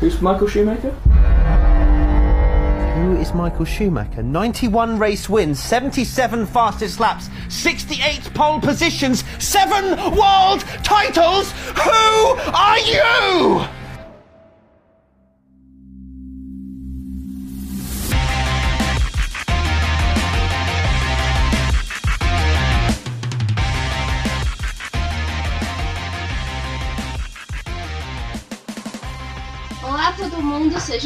Who's Michael Schumacher? Who is Michael Schumacher? 91 race wins, 77 fastest laps, 68 pole positions, 7 world titles! Who are you?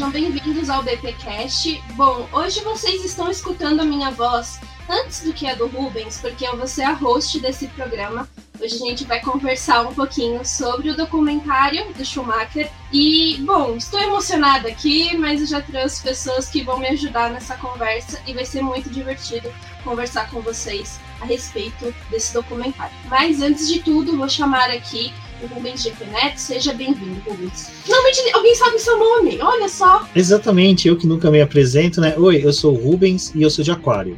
Sejam bem-vindos ao BPcast. Bom, hoje vocês estão escutando a minha voz antes do que a do Rubens, porque eu vou ser a host desse programa. Hoje a gente vai conversar um pouquinho sobre o documentário do Schumacher. E, bom, estou emocionada aqui, mas eu já trouxe pessoas que vão me ajudar nessa conversa e vai ser muito divertido conversar com vocês a respeito desse documentário. Mas antes de tudo, vou chamar aqui o Rubens GP Neto. Seja bem-vindo, Rubens. Finalmente alguém sabe seu nome, olha só. Exatamente, eu que nunca me apresento, né? Oi, eu sou o Rubens e eu sou de Aquário.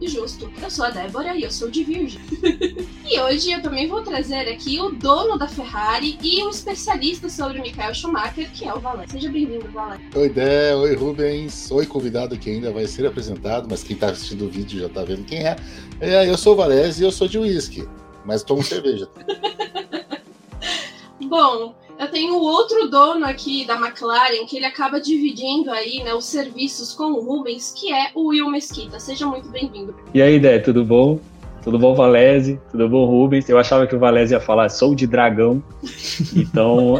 Justo, eu sou a Débora e eu sou de Virgem. e hoje eu também vou trazer aqui o dono da Ferrari e um especialista sobre Michael Schumacher, que é o Valé. Seja bem-vindo, Valé. Oi, Dé, oi, Rubens. Oi, convidado que ainda vai ser apresentado, mas quem tá assistindo o vídeo já tá vendo quem é. é eu sou o Valés e eu sou de uísque, mas tomo cerveja. Bom, eu tenho outro dono aqui da McLaren que ele acaba dividindo aí, né, os serviços com o Rubens, que é o Will Mesquita. Seja muito bem-vindo. E aí, Dé, tudo bom? Tudo bom, Valese? Tudo bom, Rubens? Eu achava que o Valese ia falar sou de dragão, então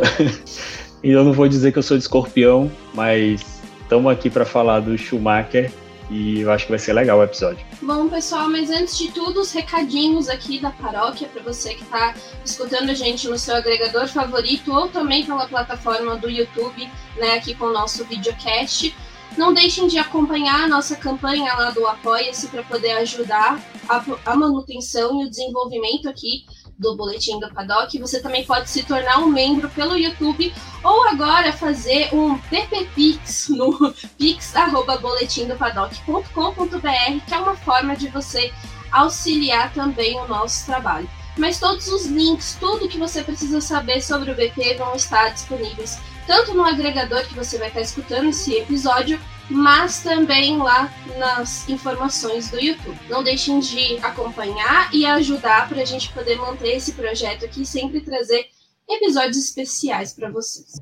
eu não vou dizer que eu sou de escorpião, mas estamos aqui para falar do Schumacher e eu acho que vai ser legal o episódio. Bom, pessoal, mas antes de tudo, os recadinhos aqui da paróquia para você que está escutando a gente no seu agregador favorito ou também pela plataforma do YouTube, né, aqui com o nosso videocast. Não deixem de acompanhar a nossa campanha lá do Apoia-se para poder ajudar a, a manutenção e o desenvolvimento aqui do Boletim do Paddock. Você também pode se tornar um membro pelo YouTube ou agora fazer um PPPix no pix.boletimdopaddock.com.br, que é uma forma de você auxiliar também o nosso trabalho. Mas todos os links, tudo que você precisa saber sobre o BP vão estar disponíveis tanto no agregador que você vai estar escutando esse episódio, mas também lá nas informações do YouTube. Não deixem de acompanhar e ajudar para a gente poder manter esse projeto aqui e sempre trazer episódios especiais para vocês.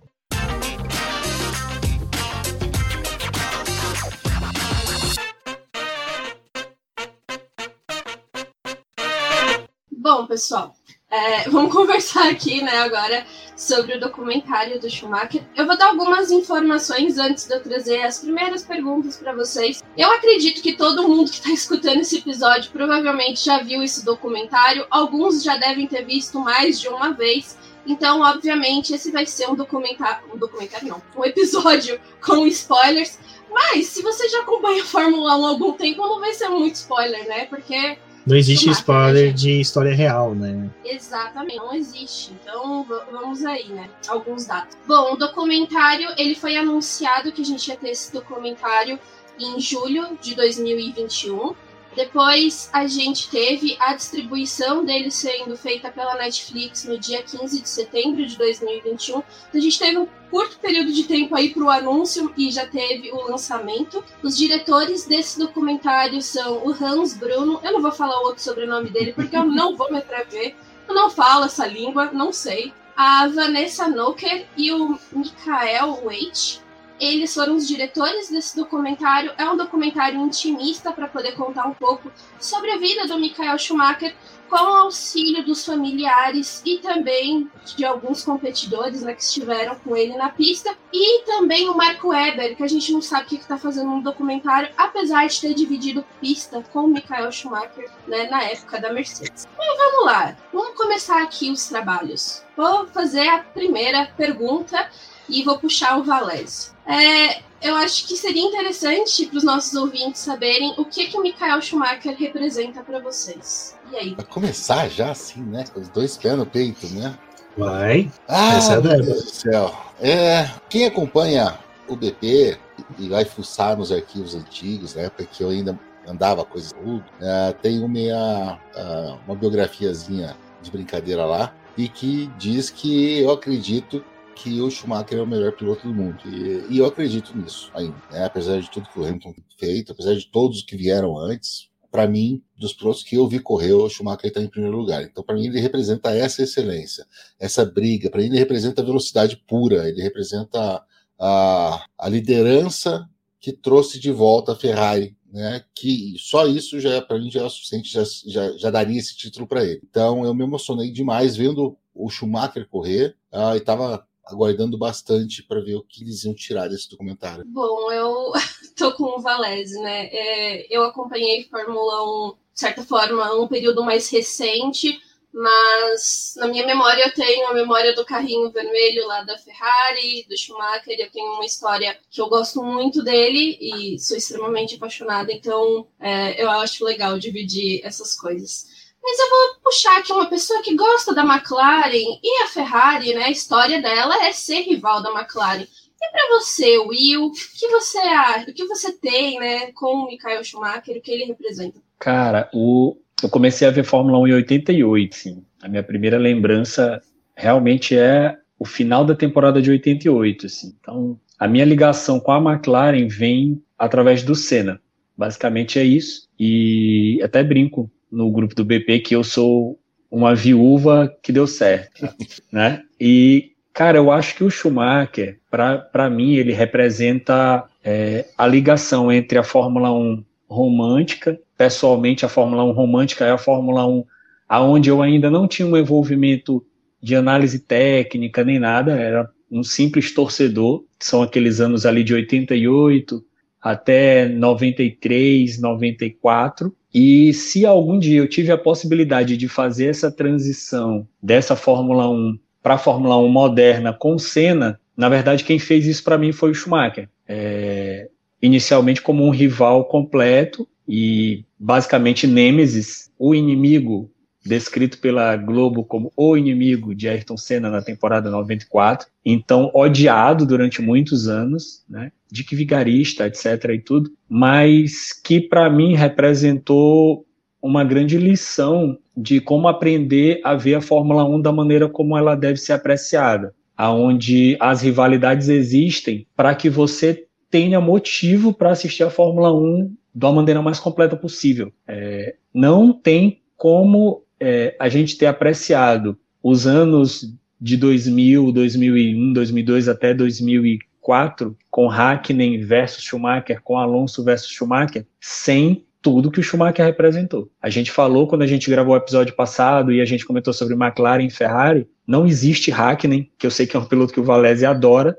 Bom, pessoal, é, vamos conversar aqui, né, agora sobre o documentário do Schumacher. Eu vou dar algumas informações antes de eu trazer as primeiras perguntas para vocês. Eu acredito que todo mundo que está escutando esse episódio provavelmente já viu esse documentário. Alguns já devem ter visto mais de uma vez. Então, obviamente, esse vai ser um documentário, um documentário não, um episódio com spoilers. Mas se você já acompanha a Fórmula 1 há algum tempo, não vai ser muito spoiler, né? Porque Não existe spoiler de história real, né? Exatamente, não existe. Então vamos aí, né? Alguns dados. Bom, o documentário ele foi anunciado que a gente ia ter esse documentário em julho de 2021. Depois a gente teve a distribuição dele sendo feita pela Netflix no dia 15 de setembro de 2021. Então a gente teve um curto período de tempo aí para o anúncio e já teve o lançamento. Os diretores desse documentário são o Hans Bruno. Eu não vou falar o outro sobrenome dele porque eu não vou me atrever. Eu não falo essa língua, não sei. A Vanessa Noker e o Michael Waite. Eles foram os diretores desse documentário. É um documentário intimista para poder contar um pouco sobre a vida do Michael Schumacher, com o auxílio dos familiares e também de alguns competidores né, que estiveram com ele na pista. E também o Marco Weber, que a gente não sabe o que está fazendo no documentário, apesar de ter dividido pista com o Michael Schumacher né, na época da Mercedes. Mas vamos lá, vamos começar aqui os trabalhos. Vou fazer a primeira pergunta e vou puxar o Valésio. É, eu acho que seria interessante para os nossos ouvintes saberem o que, que o Michael Schumacher representa para vocês. E aí? Vai começar já assim, né? Com os dois pés no peito, né? Vai. Ah, Essa é a meu. Deus do céu. É, quem acompanha o BP e vai fuçar nos arquivos antigos, na época que eu ainda andava coisas tudo, é, tem uma, ah, uma biografiazinha de brincadeira lá e que diz que eu acredito que o Schumacher é o melhor piloto do mundo. E, e eu acredito nisso ainda. Né? Apesar de tudo que o Hamilton feito, apesar de todos que vieram antes, para mim, dos pilotos que eu vi correr, o Schumacher está em primeiro lugar. Então, para mim, ele representa essa excelência, essa briga. Para mim, ele representa a velocidade pura, ele representa a, a liderança que trouxe de volta a Ferrari, né? Que só isso já para mim já é suficiente, já, já, já daria esse título para ele. Então, eu me emocionei demais vendo o Schumacher correr uh, e estava aguardando bastante para ver o que eles iam tirar desse documentário. Bom, eu tô com o Valese, né? É, eu acompanhei Fórmula 1, de certa forma, um período mais recente, mas na minha memória eu tenho a memória do carrinho vermelho lá da Ferrari, do Schumacher, eu tenho uma história que eu gosto muito dele e sou extremamente apaixonada, então é, eu acho legal dividir essas coisas. Mas eu vou puxar aqui uma pessoa que gosta da McLaren e a Ferrari, né? A história dela é ser rival da McLaren. E para você, Will, o que você acha, o que você tem, né, com o Michael Schumacher, o que ele representa? Cara, o, eu comecei a ver Fórmula 1 em 88, sim. A minha primeira lembrança realmente é o final da temporada de 88, assim. Então, a minha ligação com a McLaren vem através do Senna. Basicamente é isso. E até brinco no grupo do BP que eu sou uma viúva que deu certo, né? E cara, eu acho que o Schumacher, para mim, ele representa é, a ligação entre a Fórmula 1 romântica, pessoalmente a Fórmula 1 romântica é a Fórmula 1 aonde eu ainda não tinha um envolvimento de análise técnica nem nada, era um simples torcedor, são aqueles anos ali de 88 até 93, 94, e se algum dia eu tive a possibilidade de fazer essa transição dessa Fórmula 1 para a Fórmula 1 moderna com Senna, na verdade quem fez isso para mim foi o Schumacher. É, inicialmente como um rival completo e basicamente Nemesis, o inimigo descrito pela Globo como o inimigo de Ayrton Senna na temporada 94, então odiado durante muitos anos, né? de que vigarista, etc. e tudo, mas que para mim representou uma grande lição de como aprender a ver a Fórmula 1 da maneira como ela deve ser apreciada, aonde as rivalidades existem para que você tenha motivo para assistir a Fórmula 1 da maneira mais completa possível. É, não tem como é, a gente ter apreciado os anos de 2000, 2001, 2002 até 2004 2004, com Hakkinen versus Schumacher, com Alonso versus Schumacher, sem tudo que o Schumacher representou. A gente falou quando a gente gravou o episódio passado e a gente comentou sobre McLaren e Ferrari, não existe Hakkinen, que eu sei que é um piloto que o Valese adora,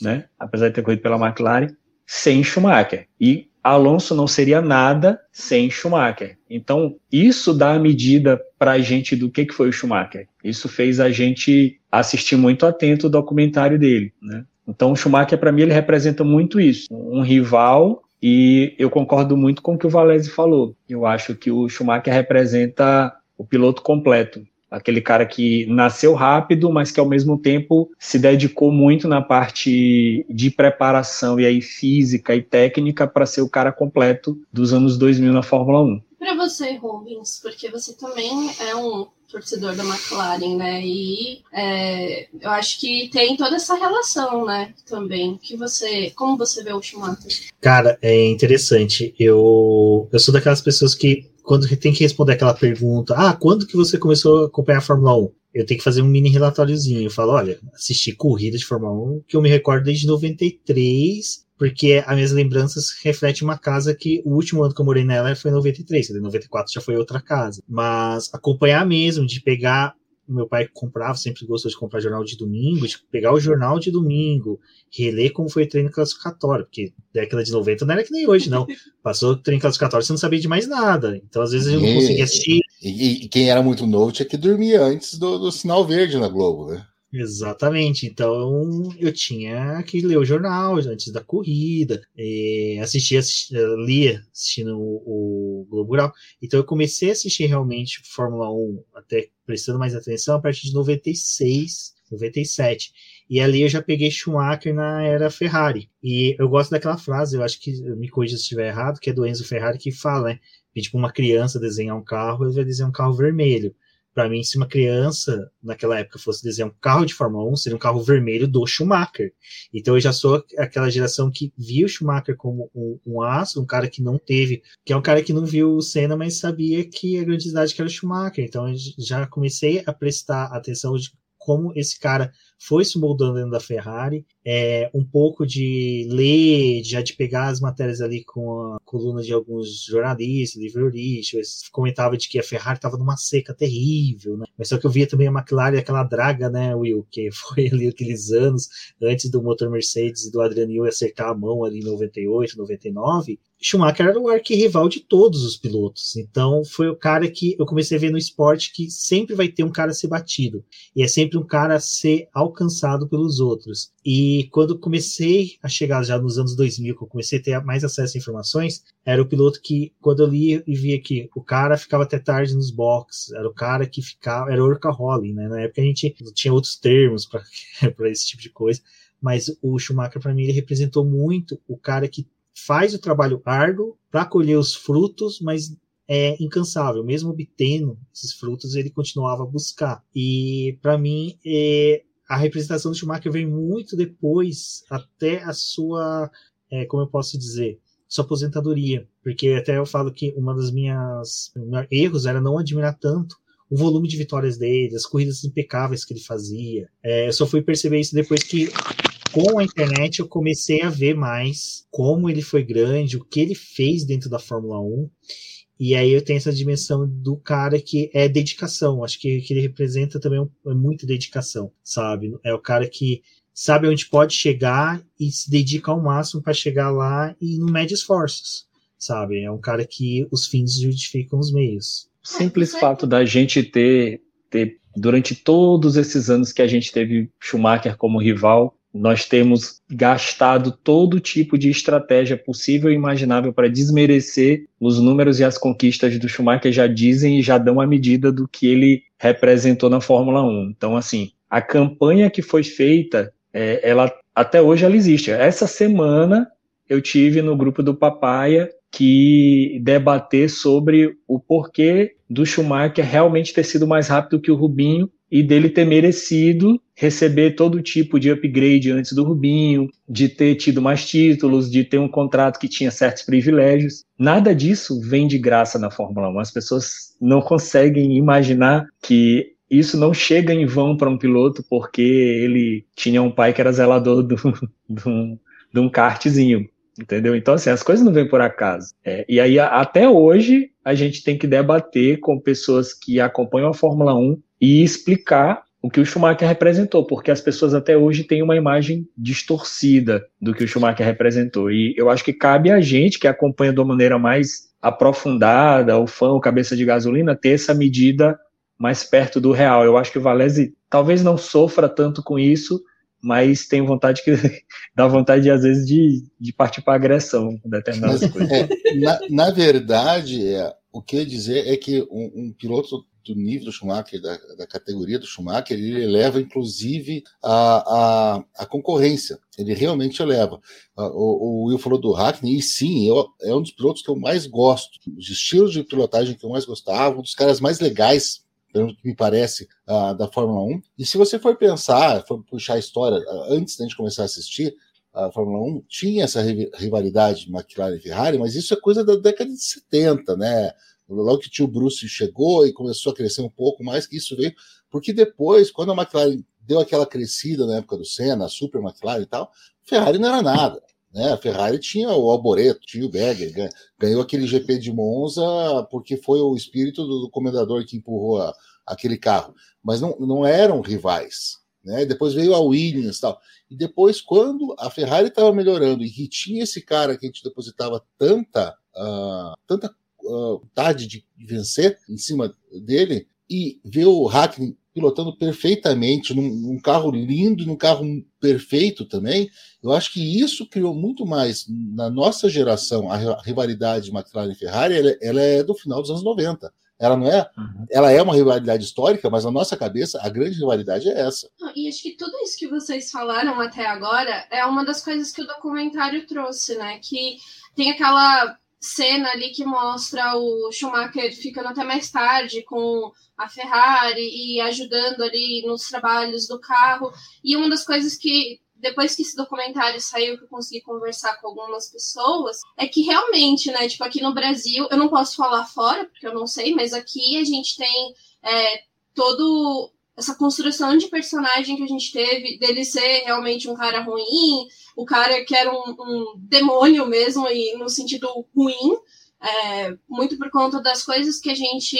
né? apesar de ter corrido pela McLaren, sem Schumacher. E Alonso não seria nada sem Schumacher. Então, isso dá a medida para a gente do que, que foi o Schumacher. Isso fez a gente assistir muito atento o documentário dele. Né? Então, o Schumacher, para mim, ele representa muito isso. Um rival, e eu concordo muito com o que o Valese falou. Eu acho que o Schumacher representa o piloto completo. Aquele cara que nasceu rápido, mas que ao mesmo tempo se dedicou muito na parte de preparação e aí física e técnica para ser o cara completo dos anos 2000 na Fórmula 1. Para você, Rubens, porque você também é um torcedor da McLaren, né? E é, eu acho que tem toda essa relação, né? Também. Que você, como você vê o Schumacher? Cara, é interessante. Eu, eu sou daquelas pessoas que quando tem que responder aquela pergunta, ah, quando que você começou a acompanhar a Fórmula 1? Eu tenho que fazer um mini relatóriozinho. Eu falo, olha, assisti corrida de Fórmula 1 que eu me recordo desde 93 porque as minhas lembranças refletem uma casa que o último ano que eu morei nela foi em 93, em 94 já foi outra casa. Mas acompanhar mesmo, de pegar. Meu pai comprava, sempre gostou de comprar jornal de domingo, de pegar o jornal de domingo, reler como foi o treino classificatório, porque década de 90 não era que nem hoje, não. Passou o treino classificatório, você não sabia de mais nada. Então, às vezes, eu não conseguia assistir. E, e, quem era muito novo tinha que dormir antes do, do sinal verde na Globo, né? Exatamente. Então eu tinha que ler o jornal antes da corrida, assistir, assistir, lia assistindo o, o Globo Rural. Então eu comecei a assistir realmente Fórmula 1, até prestando mais atenção, a partir de 96, 97. E ali eu já peguei Schumacher na era Ferrari. E eu gosto daquela frase, eu acho que me corrija se estiver errado, que é do Enzo Ferrari que fala, né? Que, tipo, uma criança desenhar um carro, ele vai desenhar um carro vermelho para mim, se uma criança naquela época fosse desenhar um carro de Fórmula 1, seria um carro vermelho do Schumacher. Então eu já sou aquela geração que viu o Schumacher como um, um aço, um cara que não teve, que é um cara que não viu o Senna, mas sabia que a grandiosidade que era o Schumacher. Então eu já comecei a prestar atenção de como esse cara foi se moldando dentro da Ferrari, é, um pouco de ler, já de pegar as matérias ali com a coluna de alguns jornalistas, livreiristas, comentava de que a Ferrari estava numa seca terrível, né? Mas só que eu via também a McLaren, aquela draga, né, Will, que foi ali aqueles anos antes do motor Mercedes e do Adriano Newey acertar a mão ali em 98, 99, Schumacher era o arquirrival de todos os pilotos. Então foi o cara que eu comecei a ver no esporte que sempre vai ter um cara a ser batido. E é sempre um cara a ser alcançado pelos outros. E quando comecei a chegar já nos anos 2000, que eu comecei a ter mais acesso a informações, era o piloto que, quando eu li e via que o cara ficava até tarde nos boxes, era o cara que ficava, era workaholic, né? Na época a gente tinha outros termos para esse tipo de coisa. Mas o Schumacher, para mim, ele representou muito o cara que faz o trabalho árduo para colher os frutos, mas é incansável, mesmo obtendo esses frutos, ele continuava a buscar. E para mim, é, a representação do Schumacher vem muito depois, até a sua, é, como eu posso dizer, sua aposentadoria, porque até eu falo que uma das minhas erros era não admirar tanto o volume de vitórias dele, as corridas impecáveis que ele fazia. É, eu só fui perceber isso depois que com a internet eu comecei a ver mais como ele foi grande, o que ele fez dentro da Fórmula 1. E aí eu tenho essa dimensão do cara que é dedicação. Acho que, que ele representa também é muita dedicação, sabe? É o cara que sabe onde pode chegar e se dedica ao máximo para chegar lá e não mede esforços, sabe? É um cara que os fins justificam os meios. O simples fato da gente ter, ter, durante todos esses anos que a gente teve Schumacher como rival, nós temos gastado todo tipo de estratégia possível e imaginável para desmerecer os números e as conquistas do Schumacher já dizem e já dão a medida do que ele representou na Fórmula 1. Então, assim, a campanha que foi feita, é, ela até hoje ela existe. Essa semana eu tive no grupo do Papaya que debater sobre o porquê do Schumacher realmente ter sido mais rápido que o Rubinho e dele ter merecido receber todo tipo de upgrade antes do Rubinho, de ter tido mais títulos, de ter um contrato que tinha certos privilégios. Nada disso vem de graça na Fórmula 1. As pessoas não conseguem imaginar que isso não chega em vão para um piloto porque ele tinha um pai que era zelador de um, de um kartzinho. Entendeu? Então, assim, as coisas não vêm por acaso. É, e aí, até hoje, a gente tem que debater com pessoas que acompanham a Fórmula 1 e explicar o que o Schumacher representou, porque as pessoas até hoje têm uma imagem distorcida do que o Schumacher representou. E eu acho que cabe a gente que acompanha de uma maneira mais aprofundada, o fã, o cabeça de gasolina, ter essa medida mais perto do real. Eu acho que o Valese talvez não sofra tanto com isso, mas tem vontade que dá vontade às vezes de, de partir para agressão com determinadas mas, coisas. É, na, na, verdade, é, o que eu ia dizer é que um, um piloto do nível do Schumacher, da, da, categoria do Schumacher, ele eleva inclusive a, a, a concorrência. Ele realmente eleva. O, o, Will falou do Hackney, e sim, eu, é um dos pilotos que eu mais gosto. Os estilos de pilotagem que eu mais gostava, um dos caras mais legais pelo que me parece, uh, da Fórmula 1. E se você for pensar, for puxar a história, uh, antes da gente começar a assistir a Fórmula 1, tinha essa rivalidade McLaren e Ferrari, mas isso é coisa da década de 70, né? Logo que tio Bruce chegou e começou a crescer um pouco mais, que isso veio, porque depois, quando a McLaren deu aquela crescida na época do Senna, a Super McLaren e tal, Ferrari não era nada. Né? A Ferrari tinha o Alboreto, tinha o Berger, ganhou aquele GP de Monza porque foi o espírito do, do comendador que empurrou a, aquele carro. Mas não, não eram rivais. Né? Depois veio a Williams e tal. E depois, quando a Ferrari estava melhorando e que tinha esse cara que a gente depositava tanta, uh, tanta vontade de vencer em cima dele e ver o Hackney pilotando perfeitamente num, num, carro lindo, num carro perfeito também. Eu acho que isso criou muito mais na nossa geração a rivalidade McLaren e Ferrari. Ela, ela é do final dos anos 90. Ela não é, uhum. ela é uma rivalidade histórica, mas na nossa cabeça a grande rivalidade é essa. E acho que tudo isso que vocês falaram até agora é uma das coisas que o documentário trouxe, né? Que tem aquela cena ali que mostra o Schumacher ficando até mais tarde com a Ferrari e ajudando ali nos trabalhos do carro. E uma das coisas que depois que esse documentário saiu, que eu consegui conversar com algumas pessoas, é que realmente, né, tipo, aqui no Brasil, eu não posso falar fora, porque eu não sei, mas aqui a gente tem é, todo essa construção de personagem que a gente teve, dele ser realmente um cara ruim, o cara que era um, um demônio mesmo, e no sentido ruim, é, muito por conta das coisas que a gente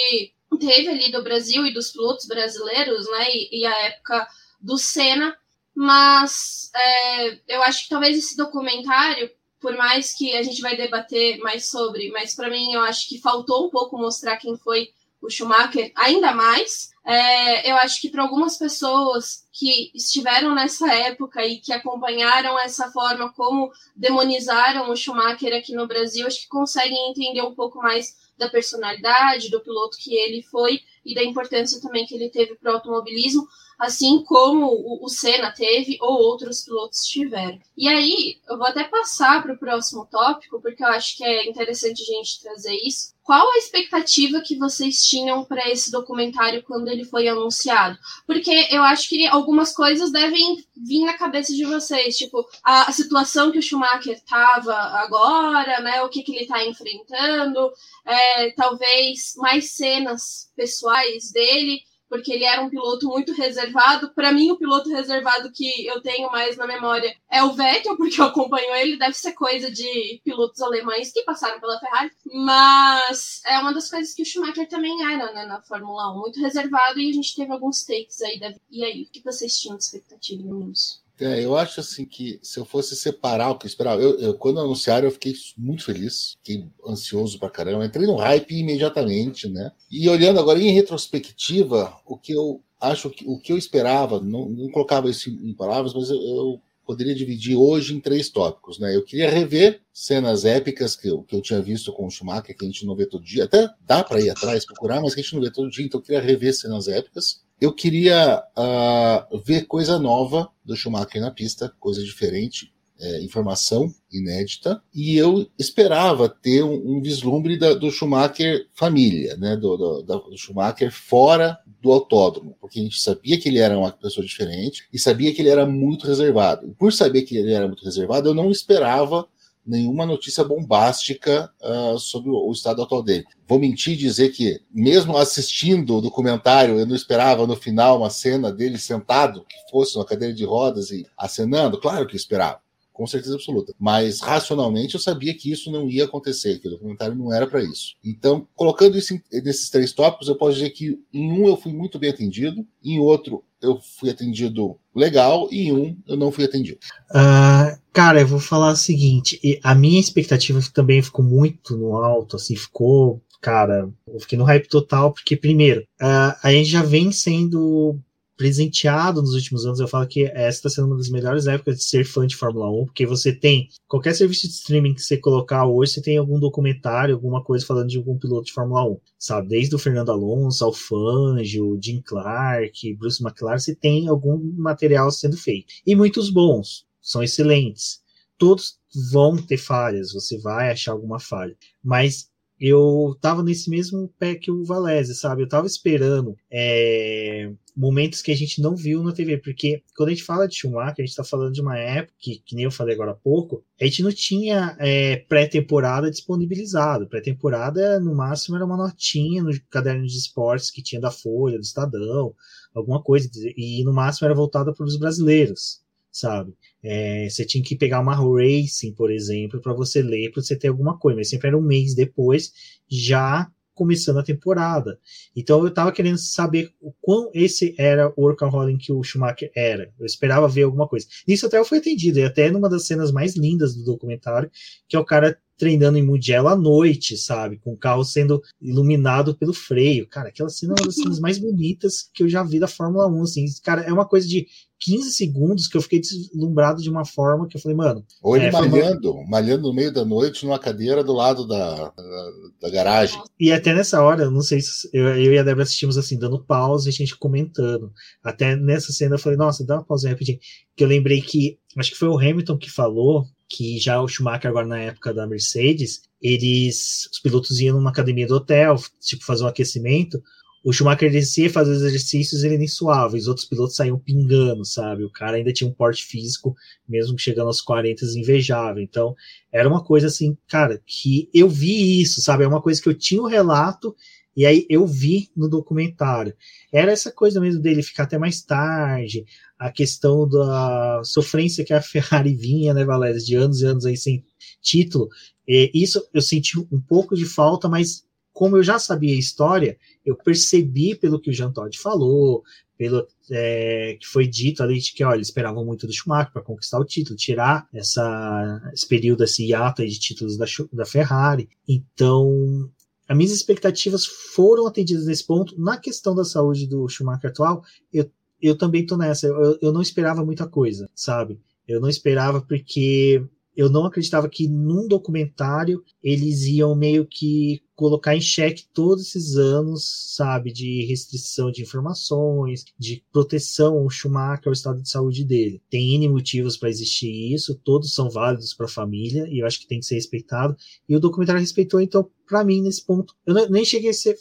teve ali do Brasil e dos pilotos brasileiros, né, e, e a época do Senna, mas é, eu acho que talvez esse documentário, por mais que a gente vai debater mais sobre, mas para mim eu acho que faltou um pouco mostrar quem foi o Schumacher ainda mais. É, eu acho que para algumas pessoas que estiveram nessa época e que acompanharam essa forma como demonizaram o Schumacher aqui no Brasil, acho que conseguem entender um pouco mais da personalidade do piloto que ele foi e da importância também que ele teve para o automobilismo, assim como o, o Senna teve ou outros pilotos tiveram. E aí, eu vou até passar para o próximo tópico, porque eu acho que é interessante a gente trazer isso. Qual a expectativa que vocês tinham para esse documentário quando ele foi anunciado? Porque eu acho que algumas coisas devem vir na cabeça de vocês, tipo a, a situação que o Schumacher estava agora, né? O que, que ele está enfrentando, é, talvez mais cenas pessoais dele porque ele era um piloto muito reservado. Para mim, o piloto reservado que eu tenho mais na memória é o Vettel, porque eu acompanho ele, deve ser coisa de pilotos alemães que passaram pela Ferrari. Mas é uma das coisas que o Schumacher também era né, na Fórmula 1, muito reservado, e a gente teve alguns takes aí. E aí, o que vocês tinham de expectativa nisso? É, eu acho assim que se eu fosse separar o que eu esperava, eu, eu, quando anunciaram eu fiquei muito feliz, fiquei ansioso pra caramba, entrei no hype imediatamente, né? E olhando agora em retrospectiva, o que eu acho que o que eu esperava, não, não colocava isso em palavras, mas eu, eu, poderia dividir hoje em três tópicos, né? Eu queria rever cenas épicas que eu, que eu tinha visto com o Schumacher, que a gente não vê todo dia, até dá para ir atrás procurar, mas que a gente não vê todo dia, então eu queria rever cenas épicas eu queria uh, ver coisa nova do Schumacher na pista, coisa diferente, é, informação inédita, e eu esperava ter um, um vislumbre da, do Schumacher família, né, do, do, do, Schumacher fora do autódromo, porque a gente sabia que ele era uma pessoa diferente e sabia que ele era muito reservado. Por saber que ele era muito reservado, eu não esperava nenhuma notícia bombástica uh, sobre o, estado atual dele. Vou mentir e dizer que, mesmo assistindo o documentário, eu não esperava no final uma cena dele sentado, que fosse uma cadeira de rodas e acenando. Claro que esperava, com certeza absoluta. Mas racionalmente eu sabia que isso não ia acontecer, que o documentário não era para isso. Então, colocando isso nesses três tópicos, eu posso dizer que em um eu fui muito bem atendido, em outro eu fui atendido legal e em um eu não fui atendido. Uh, cara, eu vou falar o seguinte: a minha expectativa também ficou muito no alto, assim, ficou. Cara, eu fiquei no hype total, porque, primeiro, uh, a gente já vem sendo presenteado nos últimos anos. Eu falo que essa está sendo uma das melhores épocas de ser fã de Fórmula 1, porque você tem qualquer serviço de streaming que você colocar hoje, você tem algum documentário, alguma coisa falando de algum piloto de Fórmula 1, sabe? Desde o Fernando Alonso, ao Fangio, Jim Clark, Bruce McLaren, você tem algum material sendo feito. E muitos bons, são excelentes. Todos vão ter falhas, você vai achar alguma falha. Mas eu tava nesse mesmo pé que o Valese, sabe? Eu tava esperando é, momentos que a gente não viu na TV, porque quando a gente fala de Schumacher, a gente tá falando de uma época que, que nem eu falei agora há pouco, a gente não tinha é, pré-temporada disponibilizado. Pré-temporada, no máximo, era uma notinha no caderno de esportes que tinha da Folha, do Estadão, alguma coisa, e no máximo era voltada para os brasileiros sabe? É, você tinha que pegar uma Racing, por exemplo, para você ler, para você ter alguma coisa, mas sempre era um mês depois, já começando a temporada. Então eu tava querendo saber o quão esse era o workaholic que o Schumacher era. Eu esperava ver alguma coisa. Nisso até eu fui atendido, e até numa das cenas mais lindas do documentário, que é o cara treinando em Mugello à noite, sabe? Com o carro sendo iluminado pelo freio. Cara, aquela cena é uma das cenas mais bonitas que eu já vi da Fórmula 1, assim. Cara, é uma coisa de 15 segundos que eu fiquei deslumbrado de uma forma que eu falei, mano. Ou ele é, malhando, uma... malhando no meio da noite numa cadeira do lado da, da, da, garagem. E até nessa hora, eu não sei se eu, eu e a Débora assistimos assim, dando pausa e a gente comentando. Até nessa cena eu falei, nossa, dá uma pausa rapidinho. Que eu lembrei que, acho que foi o Hamilton que falou que já o Schumacher agora na época da Mercedes, eles, os pilotos iam numa academia do hotel, tipo, fazer um aquecimento, o Schumacher descia fazer os exercícios ele nem suava, os outros pilotos saíam pingando, sabe? O cara ainda tinha um porte físico, mesmo chegando aos 40, invejável. Então, era uma coisa assim, cara, que eu vi isso, sabe? É uma coisa que eu tinha o um relato e aí eu vi no documentário. Era essa coisa mesmo dele ficar até mais tarde, a questão da sofrência que a Ferrari vinha, né, Valéria, de anos e anos aí sem título. E isso eu senti um pouco de falta, mas como eu já sabia a história, eu percebi pelo que o Jean Todt falou, pelo é, que foi dito ali de que olha, esperavam muito do Schumacher para conquistar o título, tirar essa, esse período, esse hiato de títulos da, da Ferrari. Então, as minhas expectativas foram atendidas nesse ponto. Na questão da saúde do Schumacher atual, eu, eu também tô nessa. Eu, eu não esperava muita coisa, sabe? Eu não esperava porque eu não acreditava que num documentário eles iam meio que colocar em xeque todos esses anos, sabe, de restrição de informações, de proteção ao Schumacher, ao estado de saúde dele. Tem N motivos para existir isso, todos são válidos para a família e eu acho que tem que ser respeitado. E o documentário respeitou, então, para mim, nesse ponto, eu nem cheguei a ser,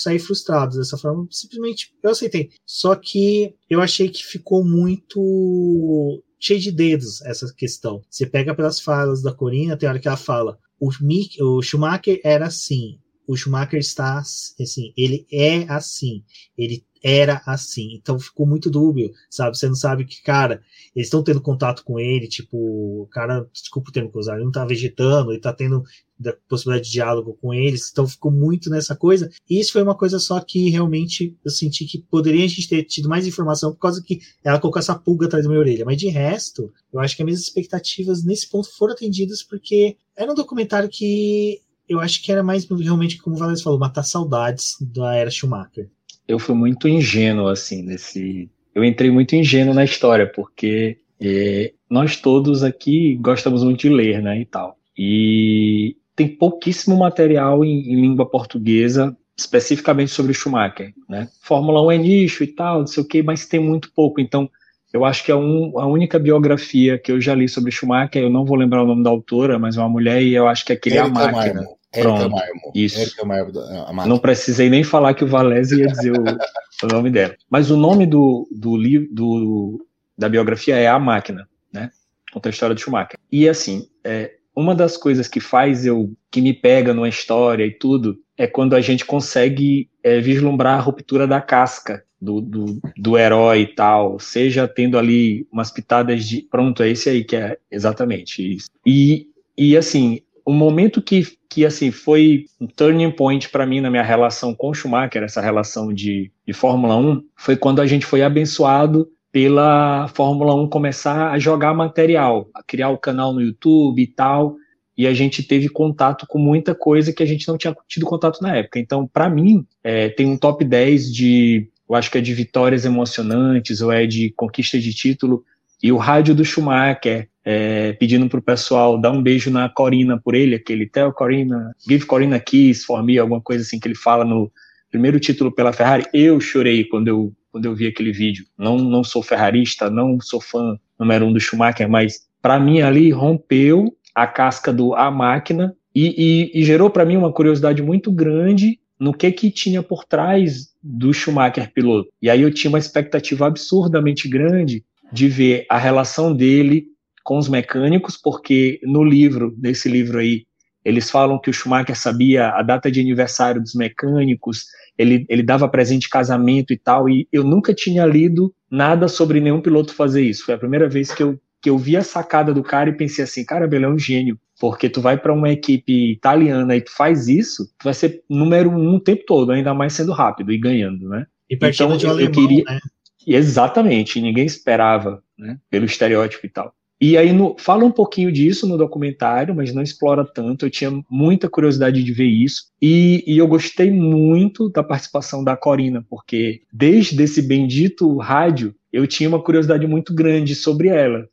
sair frustrado dessa forma, simplesmente eu aceitei. Só que eu achei que ficou muito cheio de dedos essa questão. Você pega pelas falas da Corina, tem hora que ela fala: o, Mick, o Schumacher era assim, o Schumacher está assim, ele é assim, ele era assim. Então ficou muito dúbio, sabe? Você não sabe que, cara, eles estão tendo contato com ele, tipo, o cara, desculpa o termo que usar, ele não tá vegetando, ele tá tendo da possibilidade de diálogo com eles, então ficou muito nessa coisa. E isso foi uma coisa só que realmente eu senti que poderia a gente ter tido mais informação por causa que ela colocou essa pulga atrás da minha orelha. Mas de resto, eu acho que as minhas expectativas nesse ponto foram atendidas porque era um documentário que eu acho que era mais realmente, como o Valério falou, matar saudades da era Schumacher eu fui muito ingênuo, assim, nesse. Eu entrei muito ingênuo na história, porque é, nós todos aqui gostamos muito de ler, né, e tal. E tem pouquíssimo material em, em língua portuguesa especificamente sobre Schumacher, né? Fórmula 1 é nicho e tal, não sei o que, mas tem muito pouco. Então, eu acho que é um, a única biografia que eu já li sobre Schumacher, eu não vou lembrar o nome da autora, mas é uma mulher e eu acho que aquele é a máquina. Marmo. Pronto, Marmo. Isso. Marmo, não precisei nem falar que o Valese ia dizer o, o, nome dela. Mas o nome do, do livro da biografia é A Máquina, né? Conta a história do Schumacher. E assim, é, uma das coisas que faz eu que me pega numa história e tudo é quando a gente consegue é, vislumbrar a ruptura da casca do, do, do, herói e tal, seja tendo ali umas pitadas de. Pronto, é esse aí que é exatamente isso. E, e assim, o momento que, que assim foi um turning point para mim na minha relação com o Schumacher, essa relação de, de Fórmula 1, foi quando a gente foi abençoado pela Fórmula 1 começar a jogar material, a criar o canal no YouTube e tal, e a gente teve contato com muita coisa que a gente não tinha tido contato na época. Então, para mim, é, tem um top 10 de, eu acho que é de vitórias emocionantes, ou é de conquista de título, e o rádio do Schumacher, é, pedindo pro pessoal dar um beijo na Corina por ele, aquele Tell Corina, Give Corina Kiss for me, alguma coisa assim que ele fala no primeiro título pela Ferrari. Eu chorei quando eu, quando eu vi aquele vídeo. Não, não sou ferrarista, não sou fã número um do Schumacher, mas para mim ali rompeu a casca do A Máquina e, e, e gerou para mim uma curiosidade muito grande no que que tinha por trás do Schumacher piloto. E aí eu tinha uma expectativa absurdamente grande de ver a relação dele com os mecânicos, porque no livro, nesse livro aí, eles falam que o Schumacher sabia a data de aniversário dos mecânicos, ele, ele dava presente de casamento e tal, e eu nunca tinha lido nada sobre nenhum piloto fazer isso. Foi a primeira vez que eu, que eu vi a sacada do cara e pensei assim, cara, ele é um gênio, porque tu vai para uma equipe italiana e tu faz isso, tu vai ser número um o tempo todo, ainda mais sendo rápido e ganhando, né? E então, de eu, alemão, eu queria... Né? Exatamente, ninguém esperava, né, pelo estereótipo e tal. E aí no, fala um pouquinho disso no documentário, mas não explora tanto. Eu tinha muita curiosidade de ver isso. E, e eu gostei muito da participação da Corina, porque desde esse bendito rádio, eu tinha uma curiosidade muito grande sobre ela.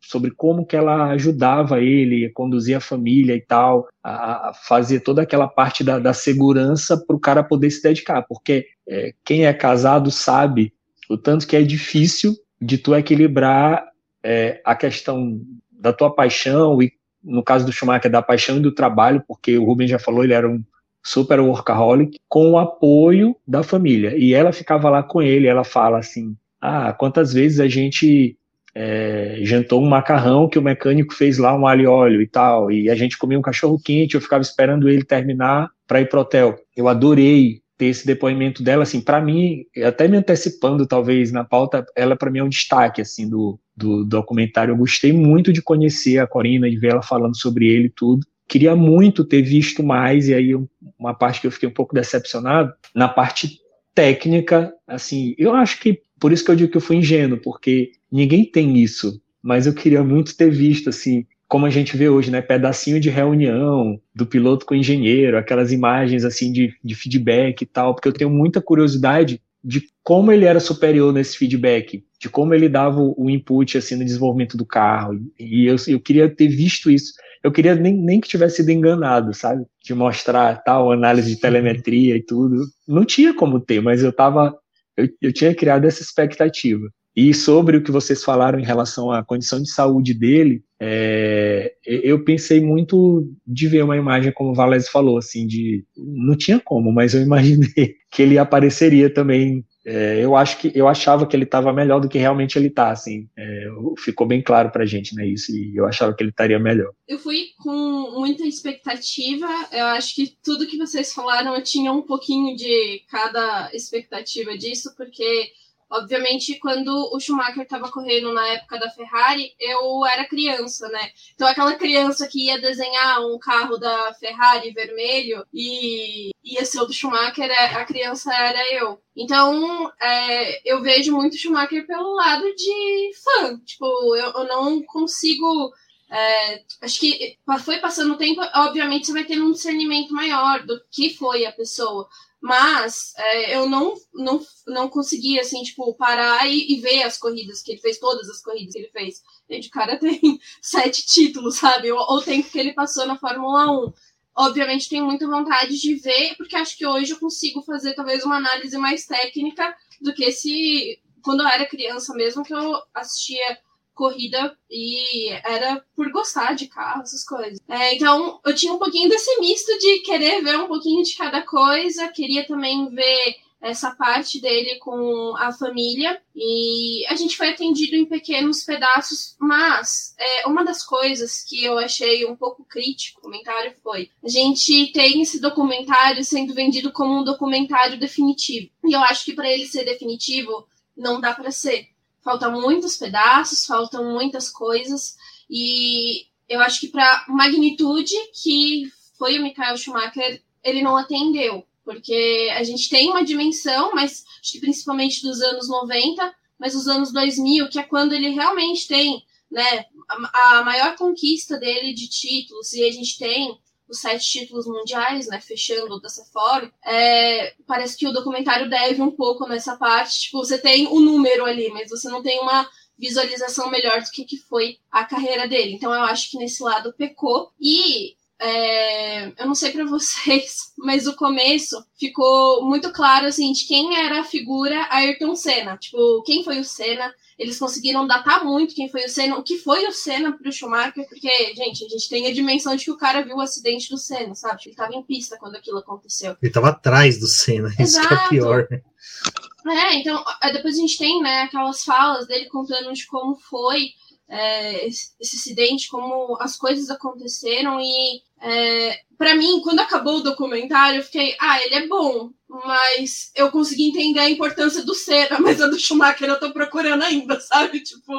Sobre, como que ela ajudava ele a conduzir a família e tal, a, a fazer toda aquela parte da, da segurança para o cara poder se dedicar, porque é, quem é casado sabe o tanto que é difícil de tu equilibrar é, a questão da tua paixão e no caso do Schumacher da paixão e do trabalho, porque o Rubens já falou, ele era um super workaholic, com o apoio da família. E ela ficava lá com ele, ela fala assim: "Ah, quantas vezes a gente é, jantou um macarrão que o mecânico fez lá um alho e óleo e tal, e a gente comia um cachorro quente, eu ficava esperando ele terminar para ir pro hotel. Eu adorei ter esse depoimento dela, assim, para mim, até me antecipando talvez na pauta, ela para mim é um destaque assim do, do documentário. Eu gostei muito de conhecer a Corina, de ver ela falando sobre ele e tudo. Queria muito ter visto mais e aí uma parte que eu fiquei um pouco decepcionado na parte técnica, assim, eu acho que por isso que eu digo que eu fui ingênuo, porque ninguém tem isso, mas eu queria muito ter visto assim como a gente vê hoje, né, pedacinho de reunião do piloto com o engenheiro, aquelas imagens assim de, de feedback e tal, porque eu tenho muita curiosidade de como ele era superior nesse feedback, de como ele dava o input assim no desenvolvimento do carro. E eu, eu queria ter visto isso. Eu queria nem, nem que tivesse sido enganado, sabe? De mostrar tal análise de telemetria e tudo. Não tinha como ter, mas eu tava eu, eu tinha criado essa expectativa. E sobre o que vocês falaram em relação à condição de saúde dele, é, eu pensei muito de ver uma imagem, como o Valese falou, assim, de não tinha como, mas eu imaginei que ele apareceria também. É, eu acho que eu achava que ele estava melhor do que realmente ele está, assim, é, ficou bem claro para gente, né, isso, e eu achava que ele estaria melhor. Eu fui com muita expectativa. Eu acho que tudo que vocês falaram eu tinha um pouquinho de cada expectativa disso, porque Obviamente, quando o Schumacher estava correndo na época da Ferrari, eu era criança, né? Então, aquela criança que ia desenhar um carro da Ferrari vermelho e ia ser o do Schumacher, é, a criança era eu. Então, é, eu vejo muito Schumacher pelo lado de fã. Tipo, eu, eu não consigo. É, acho que foi passando o tempo, obviamente você vai ter um discernimento maior do que foi a pessoa. Mas é, eu não, não, não consegui, assim, tipo, parar e, e, ver as corridas que ele fez, todas as corridas que ele fez. Gente, o cara tem sete títulos, sabe? Ou o tempo que ele passou na Fórmula 1. Obviamente tenho muita vontade de ver, porque acho que hoje eu consigo fazer talvez uma análise mais técnica do que se quando eu era criança mesmo, que eu assistia corrida e era por gostar de carro, essas coisas. É, então eu tinha um pouquinho desse misto de querer ver um pouquinho de cada coisa, queria também ver essa parte dele com a família e a gente foi atendido em pequenos pedaços, mas é, uma das coisas que eu achei um pouco crítico comentário foi a gente tem esse documentário sendo vendido como um documentário definitivo e eu acho que para ele ser definitivo não dá para ser faltam muitos pedaços, faltam muitas coisas, e eu acho que para magnitude que foi o Michael Schumacher, ele não atendeu, porque a gente tem uma dimensão, mas acho que principalmente dos anos 90, mas os anos 2000, que é quando ele realmente tem né, a, a maior conquista dele de títulos, e a gente tem os sete títulos mundiais, né, fechando dessa forma, é, parece que o documentário deve um pouco nessa parte. Tipo, você tem o um número ali, mas você não tem uma visualização melhor do que, que foi a carreira dele. Então eu acho que nesse lado pecou. E é, eu não sei para vocês, mas o começo ficou muito claro assim de quem era a figura Ayrton Senna. Tipo, quem foi o Senna? Eles conseguiram datar muito quem foi o Senna, o que foi o Senna pro Schumacher, porque, gente, a gente tem a dimensão de que o cara viu o acidente do Senna, sabe? Ele tava em pista quando aquilo aconteceu. Ele tava atrás do Senna, isso que é pior? É, então, depois a gente tem, né, aquelas falas dele contando de como foi é, esse, acidente, como as coisas aconteceram e é, para mim, quando acabou o documentário, eu fiquei, ah, ele é bom, mas eu consegui entender a importância do Senna, mas a do Schumacher eu tô procurando ainda, sabe? Tipo,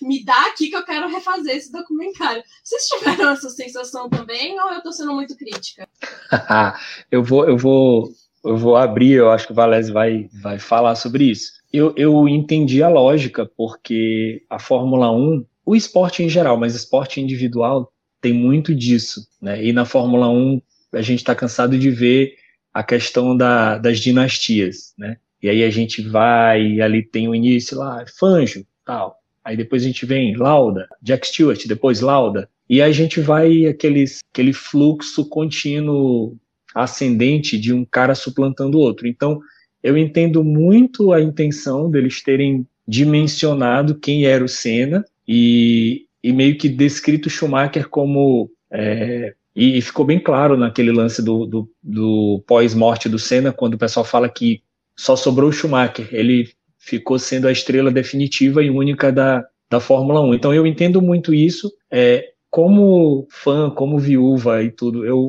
me dá aqui que eu quero refazer esse documentário. Vocês tiveram essa sensação também ou eu tô sendo muito crítica? eu vou, eu vou, eu vou abrir, eu acho que o Valese vai, vai falar sobre isso. Eu, eu entendi a lógica, porque a Fórmula 1 o esporte em geral, mas esporte individual tem muito disso, né? E na Fórmula 1 a gente está cansado de ver a questão da, das dinastias, né? E aí a gente vai, ali tem o início lá, Fanjo, tal. Aí depois a gente vem Lauda, Jack Stewart, depois Lauda. E a gente vai aqueles, aquele fluxo contínuo ascendente de um cara suplantando o outro. Então, eu entendo muito a intenção deles terem dimensionado quem era o Senna e e meio que descrito Schumacher como é, e, ficou bem claro naquele lance do, do, do pós-morte do Senna, quando o pessoal fala que só sobrou o Schumacher. Ele ficou sendo a estrela definitiva e única da, da Fórmula 1. Então eu entendo muito isso. É, como fã, como viúva e tudo, eu,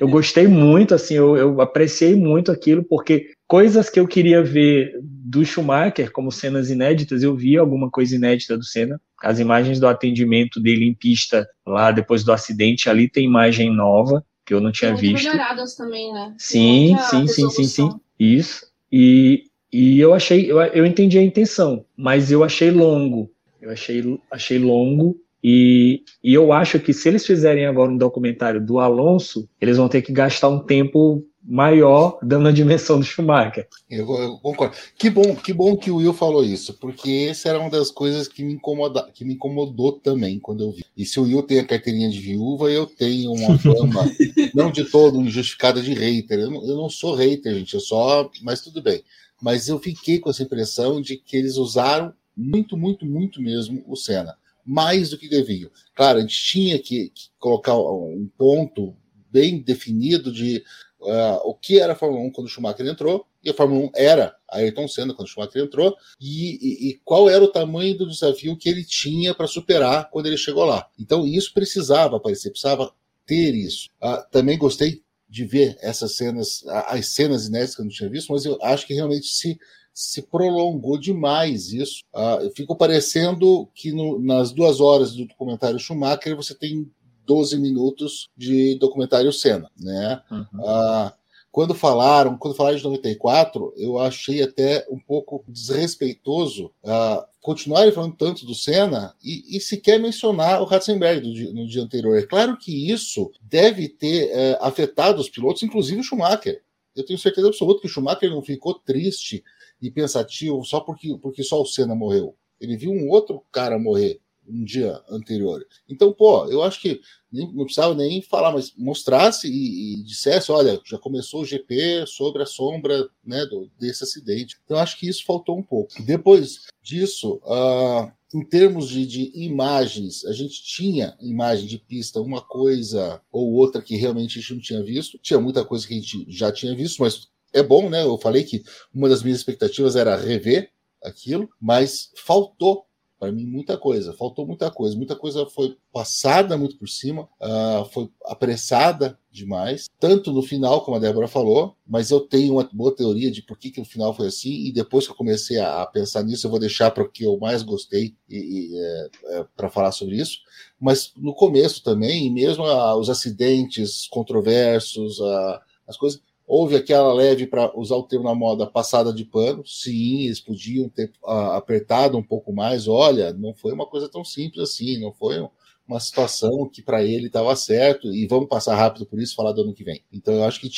eu gostei muito, assim, eu, eu apreciei muito aquilo, porque coisas que eu queria ver do Schumacher, como cenas inéditas, eu vi alguma coisa inédita do Senna. As imagens do atendimento dele em pista, lá depois do acidente, ali tem imagem nova, que eu não tinha Muito visto. melhoradas também, né? Sim, sim, sim, sim, sim. Isso. E, e eu achei, eu, eu entendi a intenção, mas eu achei longo. Eu achei, achei longo e, e, eu acho que se eles fizerem agora um documentário do Alonso, eles vão ter que gastar um tempo maior dando a dimensão do Schumacher. Eu, eu, concordo. Que bom, que bom que o Will falou isso, porque essa era uma das coisas que me, incomoda, que me incomodou também quando eu vi. E se o Will tem a carteirinha de viúva, eu tenho uma fama, não de todo injustificada de hater. Eu não, eu não sou hater, gente, eu só. Mas tudo bem. Mas eu fiquei com essa impressão de que eles usaram muito, muito, muito mesmo o Senna mais do que deviam. Claro, a gente tinha que, que colocar um ponto bem definido de uh, o que era a Fórmula 1 quando o Schumacher entrou, e a Fórmula 1 era a Ayrton Senna quando o Schumacher entrou, e, e, e qual era o tamanho do desafio que ele tinha para superar quando ele chegou lá. Então, isso precisava aparecer, precisava ter isso. Uh, também gostei de ver essas cenas, as cenas inéditas que eu não tinha visto, mas eu acho que realmente se se prolongou demais isso. Uh, ficou parecendo que no, nas duas horas do documentário Schumacher você tem 12 minutos de documentário Senna, né? Uhum. Uh, quando falaram, quando falaram de 94, eu achei até um pouco desrespeitoso uh, continuarem falando tanto do Senna e, e sequer mencionar o Ratzenberg do, no dia anterior. É claro que isso deve ter uh, afetado os pilotos, inclusive o Schumacher. Eu tenho certeza absoluta que o Schumacher não ficou triste e pensativo só porque, porque só o Senna morreu. Ele viu um outro cara morrer um dia anterior. Então, pô, eu acho que nem, não precisava nem falar, mas mostrasse e, e, dissesse, olha, já começou o GP sobre a sombra né, do, desse acidente. Então, acho que isso faltou um pouco. Depois disso, uh, em termos de, de, imagens, a gente tinha imagem de pista, uma coisa ou outra que realmente a gente não tinha visto. Tinha muita coisa que a gente já tinha visto, mas é bom, né? Eu falei que uma das minhas expectativas era rever aquilo, mas faltou para mim muita coisa, faltou muita coisa, muita coisa foi passada muito por cima, uh, foi apressada demais, tanto no final, como a Débora falou, mas eu tenho uma boa teoria de por que, que o final foi assim, e depois que eu comecei a, a pensar nisso, eu vou deixar para o que eu mais gostei e, e é, é, para falar sobre isso. Mas no começo também, mesmo uh, os acidentes controversos, uh, as coisas, Houve aquela leve, para usar o termo na moda, passada de pano. Sim, eles podiam ter apertado um pouco mais. Olha, não foi uma coisa tão simples assim, não foi uma situação que para ele estava certo e vamos passar rápido por isso falar do ano que vem. Então eu acho que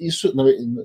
isso,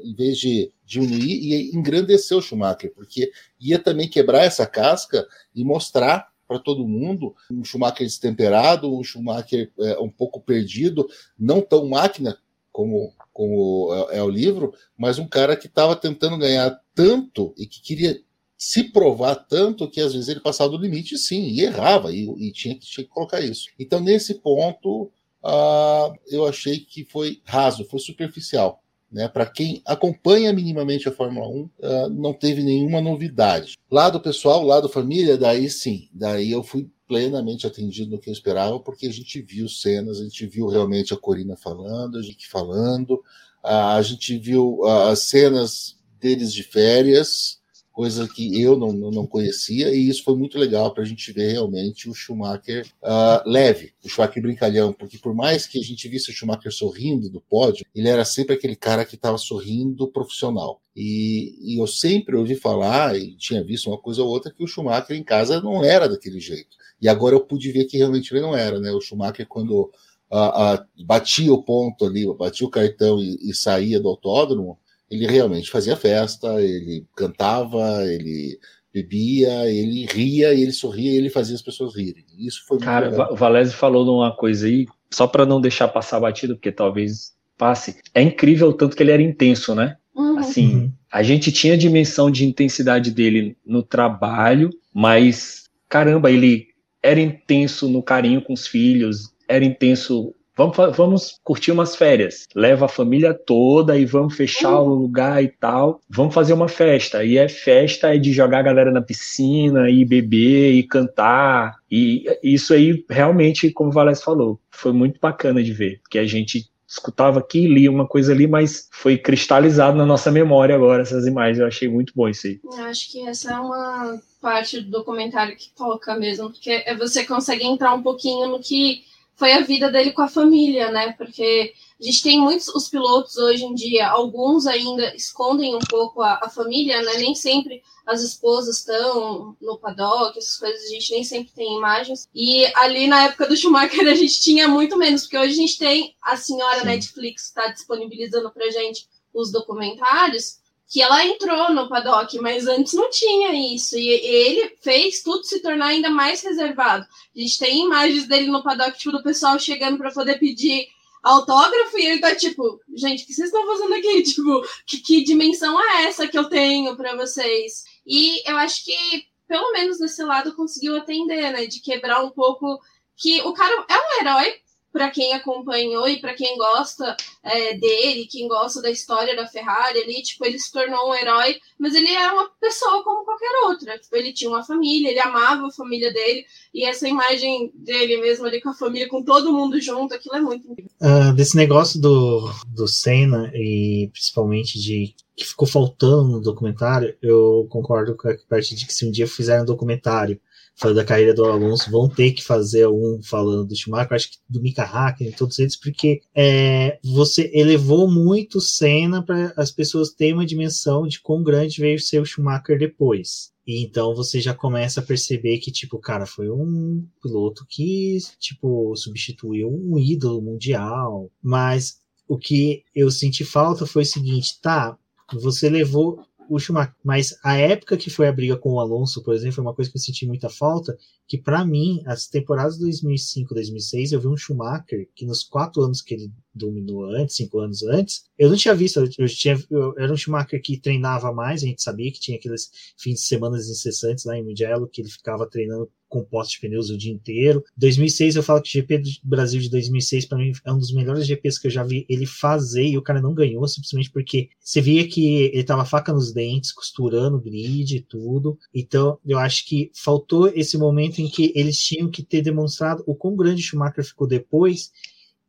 em vez de diminuir, ia engrandecer o Schumacher, porque ia também quebrar essa casca e mostrar para todo mundo um Schumacher destemperado, um Schumacher é, um pouco perdido, não tão máquina como como é, é o livro, mas um cara que estava tentando ganhar tanto e que queria se provar tanto que às vezes ele passava do limite, sim, e errava, e, e tinha, que, tinha, que, colocar isso. Então, nesse ponto, uh, eu achei que foi raso, foi superficial. Né? Para quem acompanha minimamente a Fórmula 1, uh, não teve nenhuma novidade. Lado pessoal, lado família, daí sim, daí eu fui plenamente atendido no que eu esperava, porque a gente viu cenas, a gente viu realmente a Corina falando, a gente falando, a gente viu as cenas deles de férias, coisa que eu não, não conhecia, e isso foi muito legal para a gente ver realmente o Schumacher uh, leve, o Schumacher brincalhão, porque por mais que a gente visse o Schumacher sorrindo do pódio, ele era sempre aquele cara que estava sorrindo profissional. E, e, eu sempre ouvi falar, e tinha visto uma coisa ou outra, que o Schumacher em casa não era daquele jeito. E agora eu pude ver que realmente ele não era, né? O Schumacher, quando uh, uh, batia o ponto ali, batia o cartão e, e saía do autódromo, ele realmente fazia festa, ele cantava, ele bebia, ele ria, ele sorria, ele fazia as pessoas rirem. Isso foi Cara, o Valese falou uma coisa aí, só para não deixar passar batido, porque talvez passe. É incrível o tanto que ele era intenso, né? Uhum. Assim, uhum. a gente tinha dimensão de intensidade dele no trabalho, mas caramba, ele era intenso no carinho com os filhos, era intenso Vamos, vamos curtir umas férias. Leva a família toda e vamos fechar o lugar e tal. Vamos fazer uma festa. E é festa é de jogar a galera na piscina, e beber e cantar. E isso aí, realmente, como o Valés falou, foi muito bacana de ver. Que a gente escutava aqui, lia uma coisa ali, mas foi cristalizado na nossa memória agora essas imagens. Eu achei muito bom isso aí. Eu acho que essa é uma parte do documentário que toca mesmo, porque você consegue entrar um pouquinho no que foi a vida dele com a família, né? Porque a gente tem muitos os pilotos hoje em dia, alguns ainda escondem um pouco a, a família, né? Nem sempre as esposas estão no paddock, essas coisas, a gente nem sempre tem imagens. E ali na época do Schumacher a gente tinha muito menos, porque hoje a gente tem a senhora Sim. Netflix está disponibilizando pra gente os documentários, que ela entrou no paddock, mas antes não tinha isso. E ele fez tudo se tornar ainda mais reservado. A gente tem imagens dele no paddock, tipo, do pessoal chegando para poder pedir autógrafo e ele tá tipo, gente, o que vocês estão fazendo aqui? Tipo, que, que dimensão é essa que eu tenho para vocês? E eu acho que, pelo menos nesse lado, conseguiu atender, né? De quebrar um pouco que o cara é um herói, para quem acompanhou e para quem gosta é, dele, quem gosta da história da Ferrari ali, tipo, ele se tornou um herói, mas ele era uma pessoa como qualquer outra. Tipo, ele tinha uma família, ele amava a família dele, e essa imagem dele mesmo ali com a família, com todo mundo junto, aquilo é muito incrível. Uh, desse negócio do, do Senna, e principalmente de que ficou faltando no documentário, eu concordo com a parte de que se um dia fizeram um documentário falando da carreira do Alonso, vão ter que fazer um falando do Schumacher, acho que do Mika Hakkinen, todos eles, porque é, você elevou muito Senna para as pessoas terem uma dimensão de quão grande veio ser o Schumacher depois. E então você já começa a perceber que, tipo, cara, foi um piloto que, tipo, substituiu um ídolo mundial. Mas o que eu senti falta foi o seguinte, tá, você levou o Schumacher. Mas a época que foi a briga com o Alonso, por exemplo, foi uma coisa que eu senti muita falta, que para mim, as temporadas 2005, 2006, eu vi um Schumacher que nos quatro anos que ele dominou antes, cinco anos antes, eu não tinha visto, eu, tinha, eu era um Schumacher que treinava mais, a gente sabia que tinha aqueles fins de semana incessantes lá em Mugello, que ele ficava treinando com poste de pneus o dia inteiro. 2006, eu falo que o GP do Brasil de 2006, para mim, é um dos melhores GPs que eu já vi ele fazer, e o cara não ganhou, simplesmente porque você via que ele tava faca nos dentes, costurando grid e tudo. Então, eu acho que faltou esse momento em que eles tinham que ter demonstrado o quão grande Schumacher ficou depois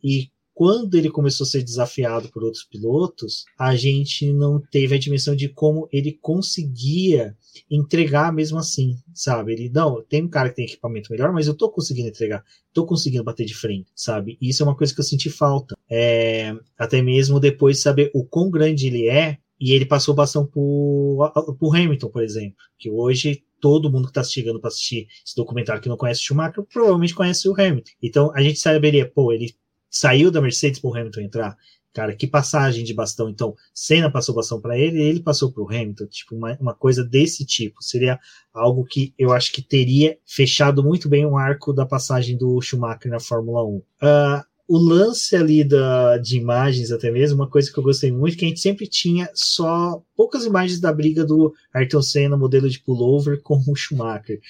e quando ele começou a ser desafiado por outros pilotos, a gente não teve a dimensão de como ele conseguia entregar mesmo assim, sabe? Ele, não, tem um cara que tem equipamento melhor, mas eu tô conseguindo entregar, tô conseguindo bater de frente, sabe? E isso é uma coisa que eu senti falta. É, até mesmo depois de saber o quão grande ele é, e ele passou bastante por, por Hamilton, por exemplo, que hoje todo mundo que está chegando para assistir esse documentário que não conhece o Schumacher provavelmente conhece o Hamilton. Então a gente saberia, pô, ele saiu da Mercedes para o Hamilton entrar. Cara, que passagem de bastão. Então, Senna passou bastão para ele ele passou para o Hamilton. Tipo, uma, uma coisa desse tipo. Seria algo que eu acho que teria fechado muito bem o arco da passagem do Schumacher na Fórmula 1. Uh, ah, o lance ali da, de imagens, até mesmo, uma coisa que eu gostei muito, que a gente sempre tinha só poucas imagens da briga do Ayrton Senna, modelo de pullover, com o Schumacher.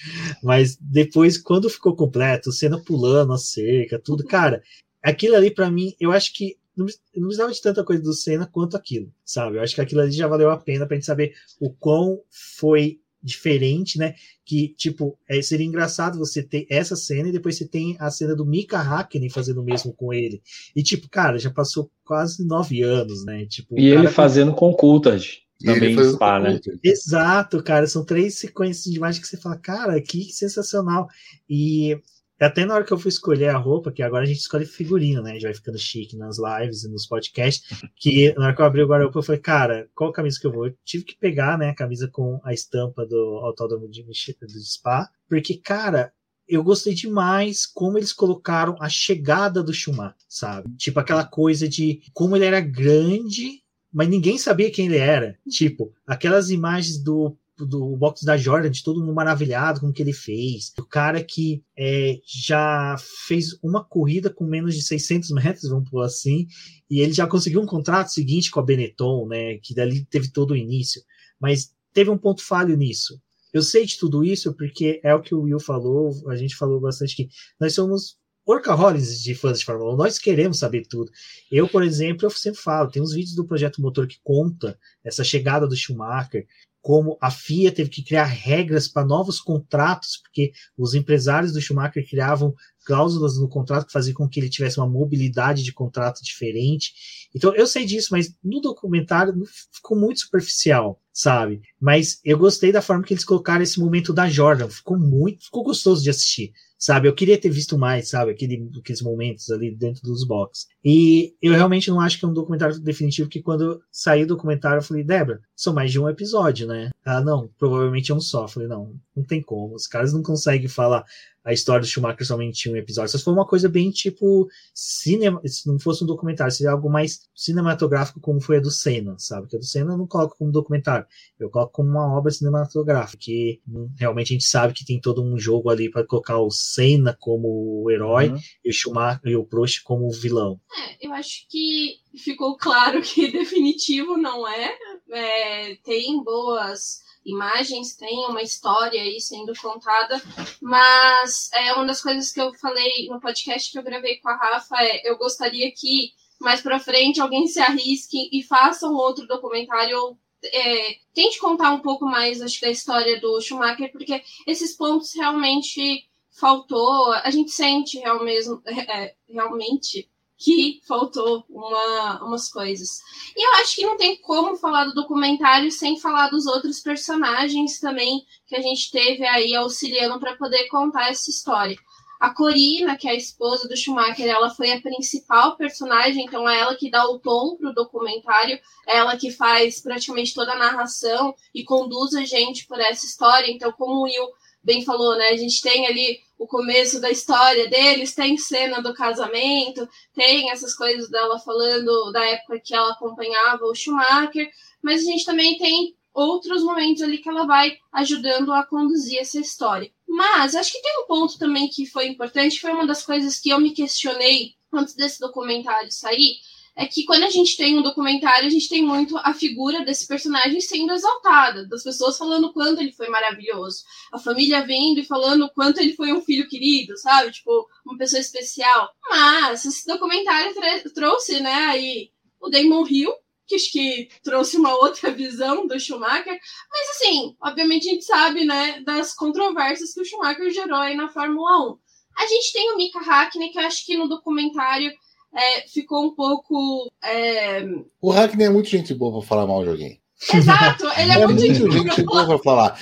Mas depois, quando ficou completo, o Senna pulando a cerca, tudo, cara, aquilo ali para mim, eu acho que não, não precisava de tanta coisa do Senna quanto aquilo, sabe? Eu acho que aquilo ali já valeu a pena pra gente saber o quão foi diferente, né? Que, tipo, é, seria engraçado você ter essa cena e depois você tem a cena do Mika Hakkinen fazendo o mesmo com ele. E, tipo, cara, já passou quase nove anos, né? Tipo, e ele fazendo com Coulthard também Spa, né? Exato, cara. São três sequências de imagem que você fala, cara, que sensacional. E até na hora que eu fui escolher a roupa, que agora a gente escolhe figurino, né? A gente vai ficando chique nas lives e nos podcasts. Que na hora que eu abri o guarda-roupa, eu falei, cara, qual camisa que eu vou? Eu tive que pegar, né, a camisa com a estampa do Autódromo de, do Spa, porque, cara, eu gostei demais como eles colocaram a chegada do Schumacher, sabe? Tipo aquela coisa de como ele era grande, mas ninguém sabia quem ele era. Tipo, aquelas imagens do do box da Jordan, de todo mundo maravilhado com o que ele fez. O cara que é, já fez uma corrida com menos de 600 metros, vamos por assim, e ele já conseguiu um contrato seguinte com a Benetton, né, que dali teve todo o início. Mas teve um ponto falho nisso. eu sei de tudo isso porque é o que o Will falou, a gente falou bastante que nós somos workaholics de fãs de Fórmula 1, nós queremos saber tudo. Eu, por exemplo, eu sempre falo, tem uns vídeos do Projeto Motor que conta essa chegada do Schumacher, como a FIA teve que criar regras para novos contratos, porque os empresários do Schumacher criavam cláusulas no contrato que faziam com que ele tivesse uma mobilidade de contrato diferente. Então eu sei disso, mas no documentário ficou muito superficial, sabe? Mas eu gostei da forma que eles colocaram esse momento da Jordan, ficou muito, ficou gostoso de assistir sabe? Eu queria ter visto mais, sabe? Aquele, aqueles momentos ali dentro dos boxes. E eu realmente não acho que é um documentário definitivo, que quando saí do documentário eu falei, Débora, são mais de um episódio, né? Ah, não, provavelmente é um só. Falei, não, não tem como. Os caras não conseguem falar a história do Schumacher somente em um episódio. Se for uma coisa bem tipo cinema, se não fosse um documentário, seria algo mais cinematográfico como foi a do Senna, sabe? Que a do Senna eu não coloco como documentário, eu coloco como uma obra cinematográfica, que hum, realmente a gente sabe que tem todo um jogo ali para colocar o Senna como o herói uhum. e o Schumacher e o Prost como o vilão. É, eu acho que ficou claro que definitivo não é. é tem boas imagens, tem uma história aí sendo contada, mas é uma das coisas que eu falei no podcast que eu gravei com a Rafa é eu gostaria que mais para frente alguém se arrisque e faça um outro documentário ou é, tente contar um pouco mais acho da história do Schumacher, porque esses pontos realmente faltou, a gente sente real mesmo, é, realmente que faltou uma, umas coisas. E eu acho que não tem como falar do documentário sem falar dos outros personagens também que a gente teve aí auxiliando para poder contar essa história. A Corina, que é a esposa do Schumacher, ela foi a principal personagem, então é ela que dá o tom pro documentário, é ela que faz praticamente toda a narração e conduz a gente por essa história. Então, como o Will bem falou, né? A gente tem ali o começo da história deles, tem cena do casamento, tem essas coisas dela falando da época que ela acompanhava o Schumacher, mas a gente também tem outros momentos ali que ela vai ajudando a conduzir essa história. Mas acho que tem um ponto também que foi importante, foi uma das coisas que eu me questionei antes desse documentário sair, é que quando a gente tem um documentário, a gente tem muito a figura desse personagem sendo exaltada, das pessoas falando o quanto ele foi maravilhoso, a família vendo e falando o quanto ele foi um filho querido, sabe? Tipo, uma pessoa especial. Mas esse documentário trouxe, né, aí o Damon Hill, que acho que trouxe uma outra visão do Schumacher, mas assim, obviamente a gente sabe, né, das controvérsias que o Schumacher gerou aí na Fórmula 1. A gente tem o Mika Hakkinen, que eu acho que no documentário é, ficou um pouco. É... O Hackney é muito gente boa para falar mal de alguém. Exato, ele é, é muito, muito gente boa para falar.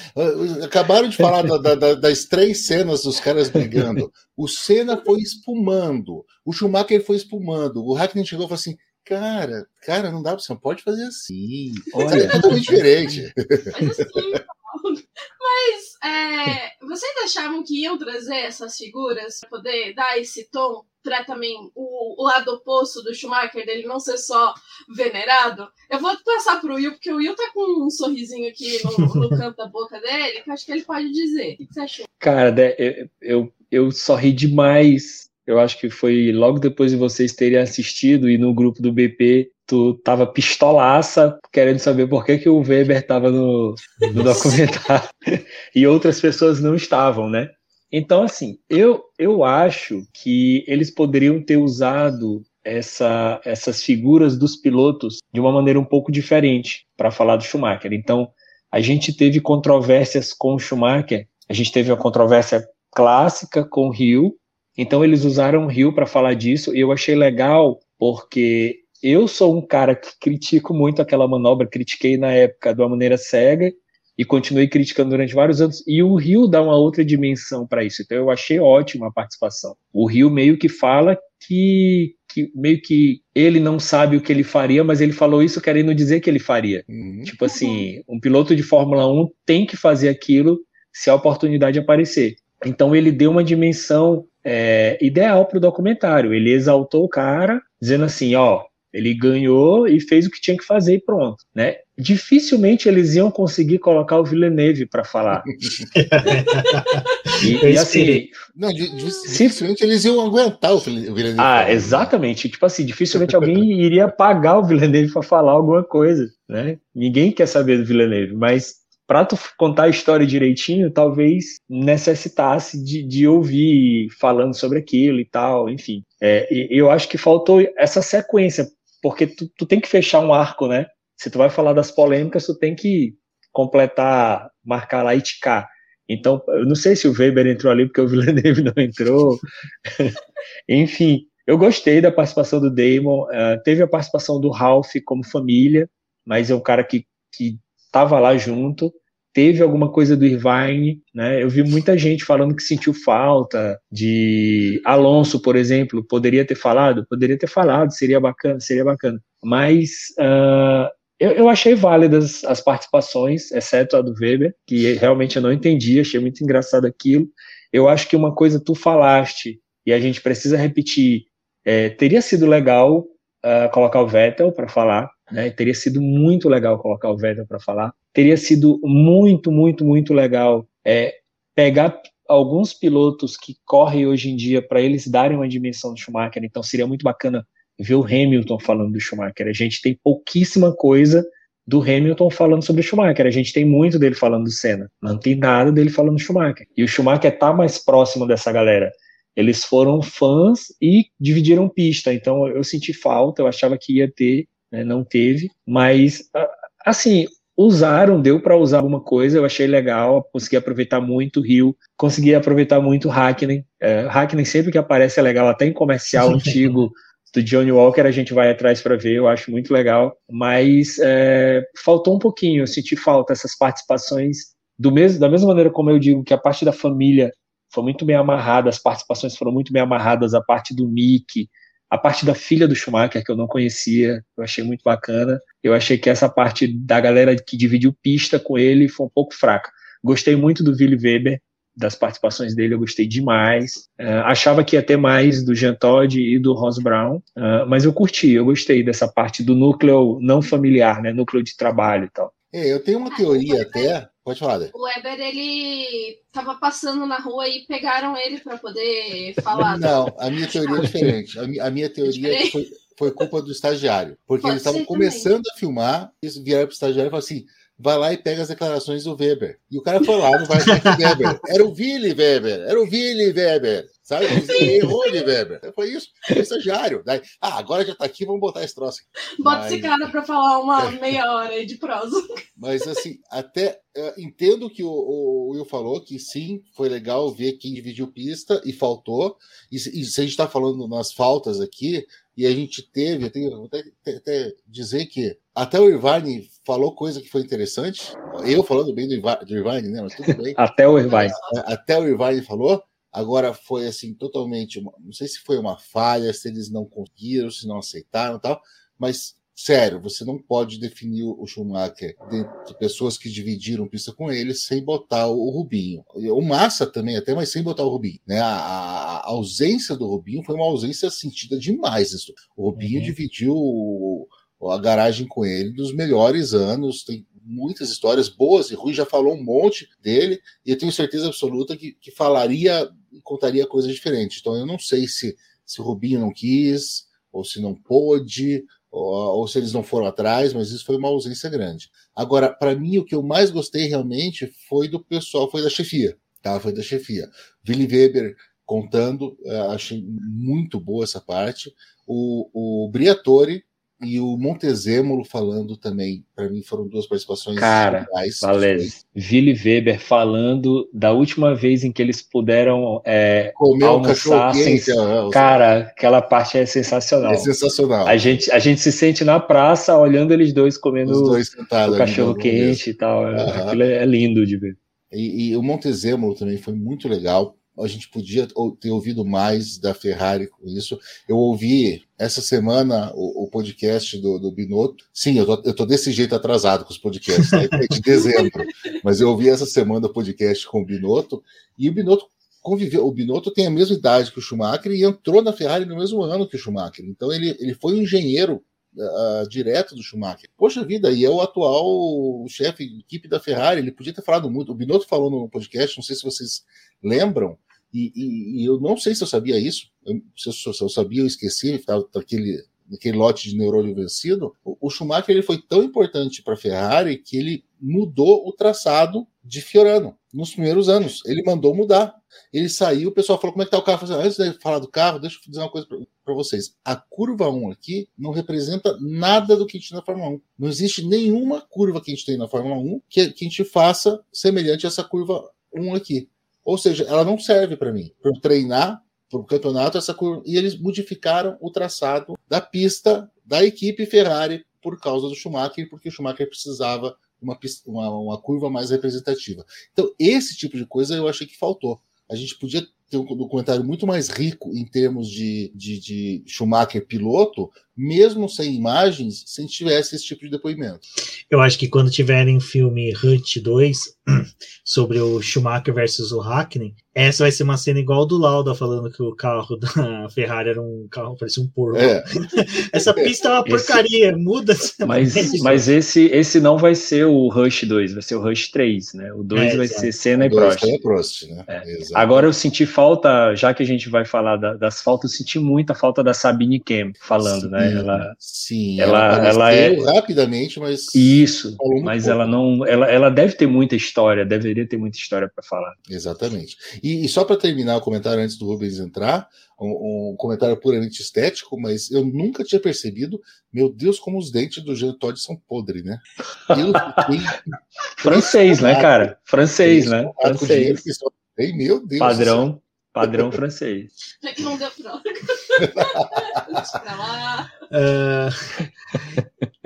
Acabaram de falar da, da, das três cenas dos caras brigando. O Senna foi espumando, o Schumacher foi espumando. O Hackney chegou e falou assim: Cara, cara, não dá pra você, não pode fazer assim. Olha, é totalmente diferente. Mas assim, mas é, vocês achavam que iam trazer essas figuras para poder dar esse tom para também o, o, lado oposto do Schumacher, dele não ser só venerado. Eu vou passar pro Will, porque o Will tá com um sorrisinho aqui no, no canto da boca dele, que eu acho que ele pode dizer. O que você achou? Cara, eu, eu, eu sorri demais. Eu acho que foi logo depois de vocês terem assistido e no grupo do BP tu tava pistolaça querendo saber por que, que o Weber tava no, no documentário e outras pessoas não estavam, né? Então, assim, eu, eu acho que eles poderiam ter usado essa, essas figuras dos pilotos de uma maneira um pouco diferente para falar do Schumacher. Então, a gente teve controvérsias com o Schumacher, a gente teve a controvérsia clássica com o Rio, então eles usaram o Rio para falar disso, e eu achei legal porque eu sou um cara que critico muito aquela manobra, critiquei na época de uma maneira cega, e continuei criticando durante vários anos. E o Rio dá uma outra dimensão para isso. Então eu achei ótima a participação. O Rio meio que fala que, que, meio que ele não sabe o que ele faria, mas ele falou isso querendo dizer que ele faria. Uhum. Tipo assim, um piloto de Fórmula 1 tem que fazer aquilo se a oportunidade aparecer. Então ele deu uma dimensão é, ideal para o documentário. Ele exaltou o cara, dizendo assim, ó, ele ganhou e fez o que tinha que fazer e pronto, né? Dificilmente eles iam conseguir colocar o Villeneuve para falar. e, e, assim, não, dificilmente eles iam aguentar o Villeneuve. Ah, exatamente. Tipo assim, dificilmente alguém iria pagar o Villeneuve para falar alguma coisa, né? Ninguém quer saber do Villeneuve, mas para tu contar a história direitinho, talvez necessitasse de, de ouvir falando sobre aquilo e tal, enfim. É, eu acho que faltou essa sequência, porque tu, tu tem que fechar um arco, né? Se tu vai falar das polêmicas, tu tem que completar, marcar lá e ticar. Então, eu não sei se o Weber entrou ali porque o Villeneuve não entrou. Enfim, eu gostei da participação do Damon. Uh, teve a participação do Ralph como família, mas é um cara que, que estava lá junto. Teve alguma coisa do Irvine, né? Eu vi muita gente falando que sentiu falta de Alonso, por exemplo. Poderia ter falado? Poderia ter falado, seria bacana, seria bacana. Mas uh, eu, eu, achei válidas as participações, exceto a do Weber, que realmente eu não entendi, achei muito engraçado aquilo. Eu acho que uma coisa tu falaste, e a gente precisa repetir, é, teria sido legal uh, colocar o Vettel para falar, né? Teria sido muito legal colocar o Vettel para falar. Teria sido muito, muito, muito legal é, pegar alguns pilotos que correm hoje em dia para eles darem uma dimensão do Schumacher. Então seria muito bacana ver o Hamilton falando do Schumacher. A gente tem pouquíssima coisa do Hamilton falando sobre o Schumacher. A gente tem muito dele falando do Senna. Não tem nada dele falando do Schumacher. E o Schumacher tá mais próximo dessa galera. Eles foram fãs e dividiram pista. Então eu senti falta, eu achava que ia ter, né, não teve. Mas, assim, usaram, deu para usar alguma coisa, eu achei legal, consegui aproveitar muito o Rio, consegui aproveitar muito o Hackney. É, Hackney sempre que aparece é legal, até em comercial antigo do Johnny Walker a gente vai atrás para ver, eu acho muito legal, mas é, faltou um pouquinho, eu senti falta essas participações do mesmo, da mesma maneira como eu digo que a parte da família foi muito bem amarrada, as participações foram muito bem amarradas, a parte do Mickey, a parte da filha do Schumacher que eu não conhecia, eu achei muito bacana. Eu achei que essa parte da galera que dividiu pista com ele foi um pouco fraca. Gostei muito do Willy Weber, das participações dele, eu gostei demais. Uh, achava que ia ter mais do Jean Todt e do Ross Brown, uh, mas eu curti, eu gostei dessa parte do núcleo não familiar, né, núcleo de trabalho e tal. É, eu tenho uma teoria até. Pode falar. Né? O Weber, ele tava passando na rua e pegaram ele para poder falar. Não, a minha teoria é diferente. A minha, teoria é foi, foi culpa do estagiário. Porque Pode eles estavam começando a filmar, eles vieram pro estagiário e falaram assim: vai lá e pega as declarações do Weber. E o cara foi lá, não vai achar que Weber. Era o Willy Weber, era o Willy Weber. Sabe? Errou de Weber. Foi isso, foi estagiário. Daí, ah, agora já tá aqui, vamos botar esse troço. Bota Mas... esse cara para falar uma meia hora aí de prosa. Mas assim, até uh, entendo que o, o, Will falou que sim, foi legal ver quem dividiu pista e faltou. E, e se a gente está falando nas faltas aqui, e a gente teve, eu tenho até, até dizer que até o Irvine falou coisa que foi interessante. Eu falando bem do, Irvine, né? Mas tudo bem. até o Irvine. É, até o Irvine falou. Agora foi assim, totalmente. Não sei se foi uma falha, se eles não conseguiram, se não aceitaram e tal. Mas, sério, você não pode definir o Schumacher de pessoas que dividiram pista com ele sem botar o Rubinho. O Massa também, até, mas sem botar o Rubinho. Né? A, a, ausência do Rubinho foi uma ausência sentida demais. O Rubinho uhum. dividiu a garagem com ele dos melhores anos, tem muitas histórias boas, e Rui já falou um monte dele, e eu tenho certeza absoluta que, que falaria e contaria coisas diferentes. Então eu não sei se, se o Rubinho não quis, ou se não pôde, ou, ou se eles não foram atrás, mas isso foi uma ausência grande. Agora, para mim, o que eu mais gostei realmente foi do pessoal, foi da chefia, tá? Foi da chefia. Willy Weber contando, eh, achei muito boa essa parte. O, o Briatore e o Montezemolo falando também, para mim foram duas participações Cara, Valério, Vili Weber falando da última vez em que eles puderam é, Comer almoçar. Sem... Quente, Cara, aquela parte é sensacional. É sensacional. A gente, a gente se sente na praça olhando eles dois comendo Os dois o cachorro quente e tal. Uhum. Aquilo é lindo de ver. E, e o Montezemolo também foi muito legal a gente podia ter ouvido mais da Ferrari com isso. Eu ouvi essa semana o, o podcast do, do, Binotto. Sim, eu tô, eu tô desse jeito atrasado com os podcasts, né? de dezembro. Mas eu ouvi essa semana o podcast com o Binotto e o Binotto conviveu. O Binotto tem a mesma idade que o Schumacher e entrou na Ferrari no mesmo ano que o Schumacher. Então ele, ele foi um engenheiro Uh, direto do Schumacher. Poxa vida, e é o atual chefe de equipe da Ferrari. Ele podia ter falado muito. O Binotto falou no podcast, não sei se vocês lembram, e, e, e, eu não sei se eu sabia isso, eu, se, eu, se eu sabia, eu esqueci, daquele, daquele lote de neurônio vencido. O, o, Schumacher ele foi tão importante para a Ferrari que ele mudou o traçado de Fiorano nos primeiros anos. Ele mandou mudar. Ele saiu, o pessoal falou: como é que tá o carro? Falei, antes de falar do carro, deixa eu dizer uma coisa para vocês. A curva 1 aqui não representa nada do que a gente tem na Fórmula 1. Não existe nenhuma curva que a gente tem na Fórmula 1 que, que a gente faça semelhante a essa curva 1 aqui. Ou seja, ela não serve para mim. Para treinar para o campeonato, essa curva. E eles modificaram o traçado da pista da equipe Ferrari por causa do Schumacher, porque o Schumacher precisava uma, uma, uma curva mais representativa. Então, esse tipo de coisa eu achei que faltou. A gente podia ter um documentário muito mais rico em termos de, de, de Schumacher piloto, mesmo sem imagens, se a gente tivesse esse tipo de depoimento. Eu acho que quando tiverem o filme Hunt 2 sobre o Schumacher versus o Hackney, essa vai ser uma cena igual do Lauda falando que o carro da Ferrari era um carro, parecia um porco. É. essa pista é uma porcaria, esse... muda. Mas, mas esse, esse não vai ser o Rush 2, vai ser o Rush 3, né? O 2 é, vai exatamente. ser Senna e Prost. É Prost né? É. Agora eu senti falta, já que a gente vai falar da, das faltas, eu senti muita falta da Sabine Kem falando, sim, né? Ela, sim, ela, ela, ela é rapidamente, mas isso, mas pouco. ela não, ela, ela deve ter muita história, deveria ter muita história para falar. Exatamente. E, e só para terminar o comentário antes do Rubens entrar, um, um, comentário puramente estético, mas eu nunca tinha percebido, meu Deus, como os dentes do Jean Todt são podres, né? Eu fiquei francês, né, cara? Francês, né? Francês. Meu Deus. Padrão, padrão francês. É que não deu pra... uh,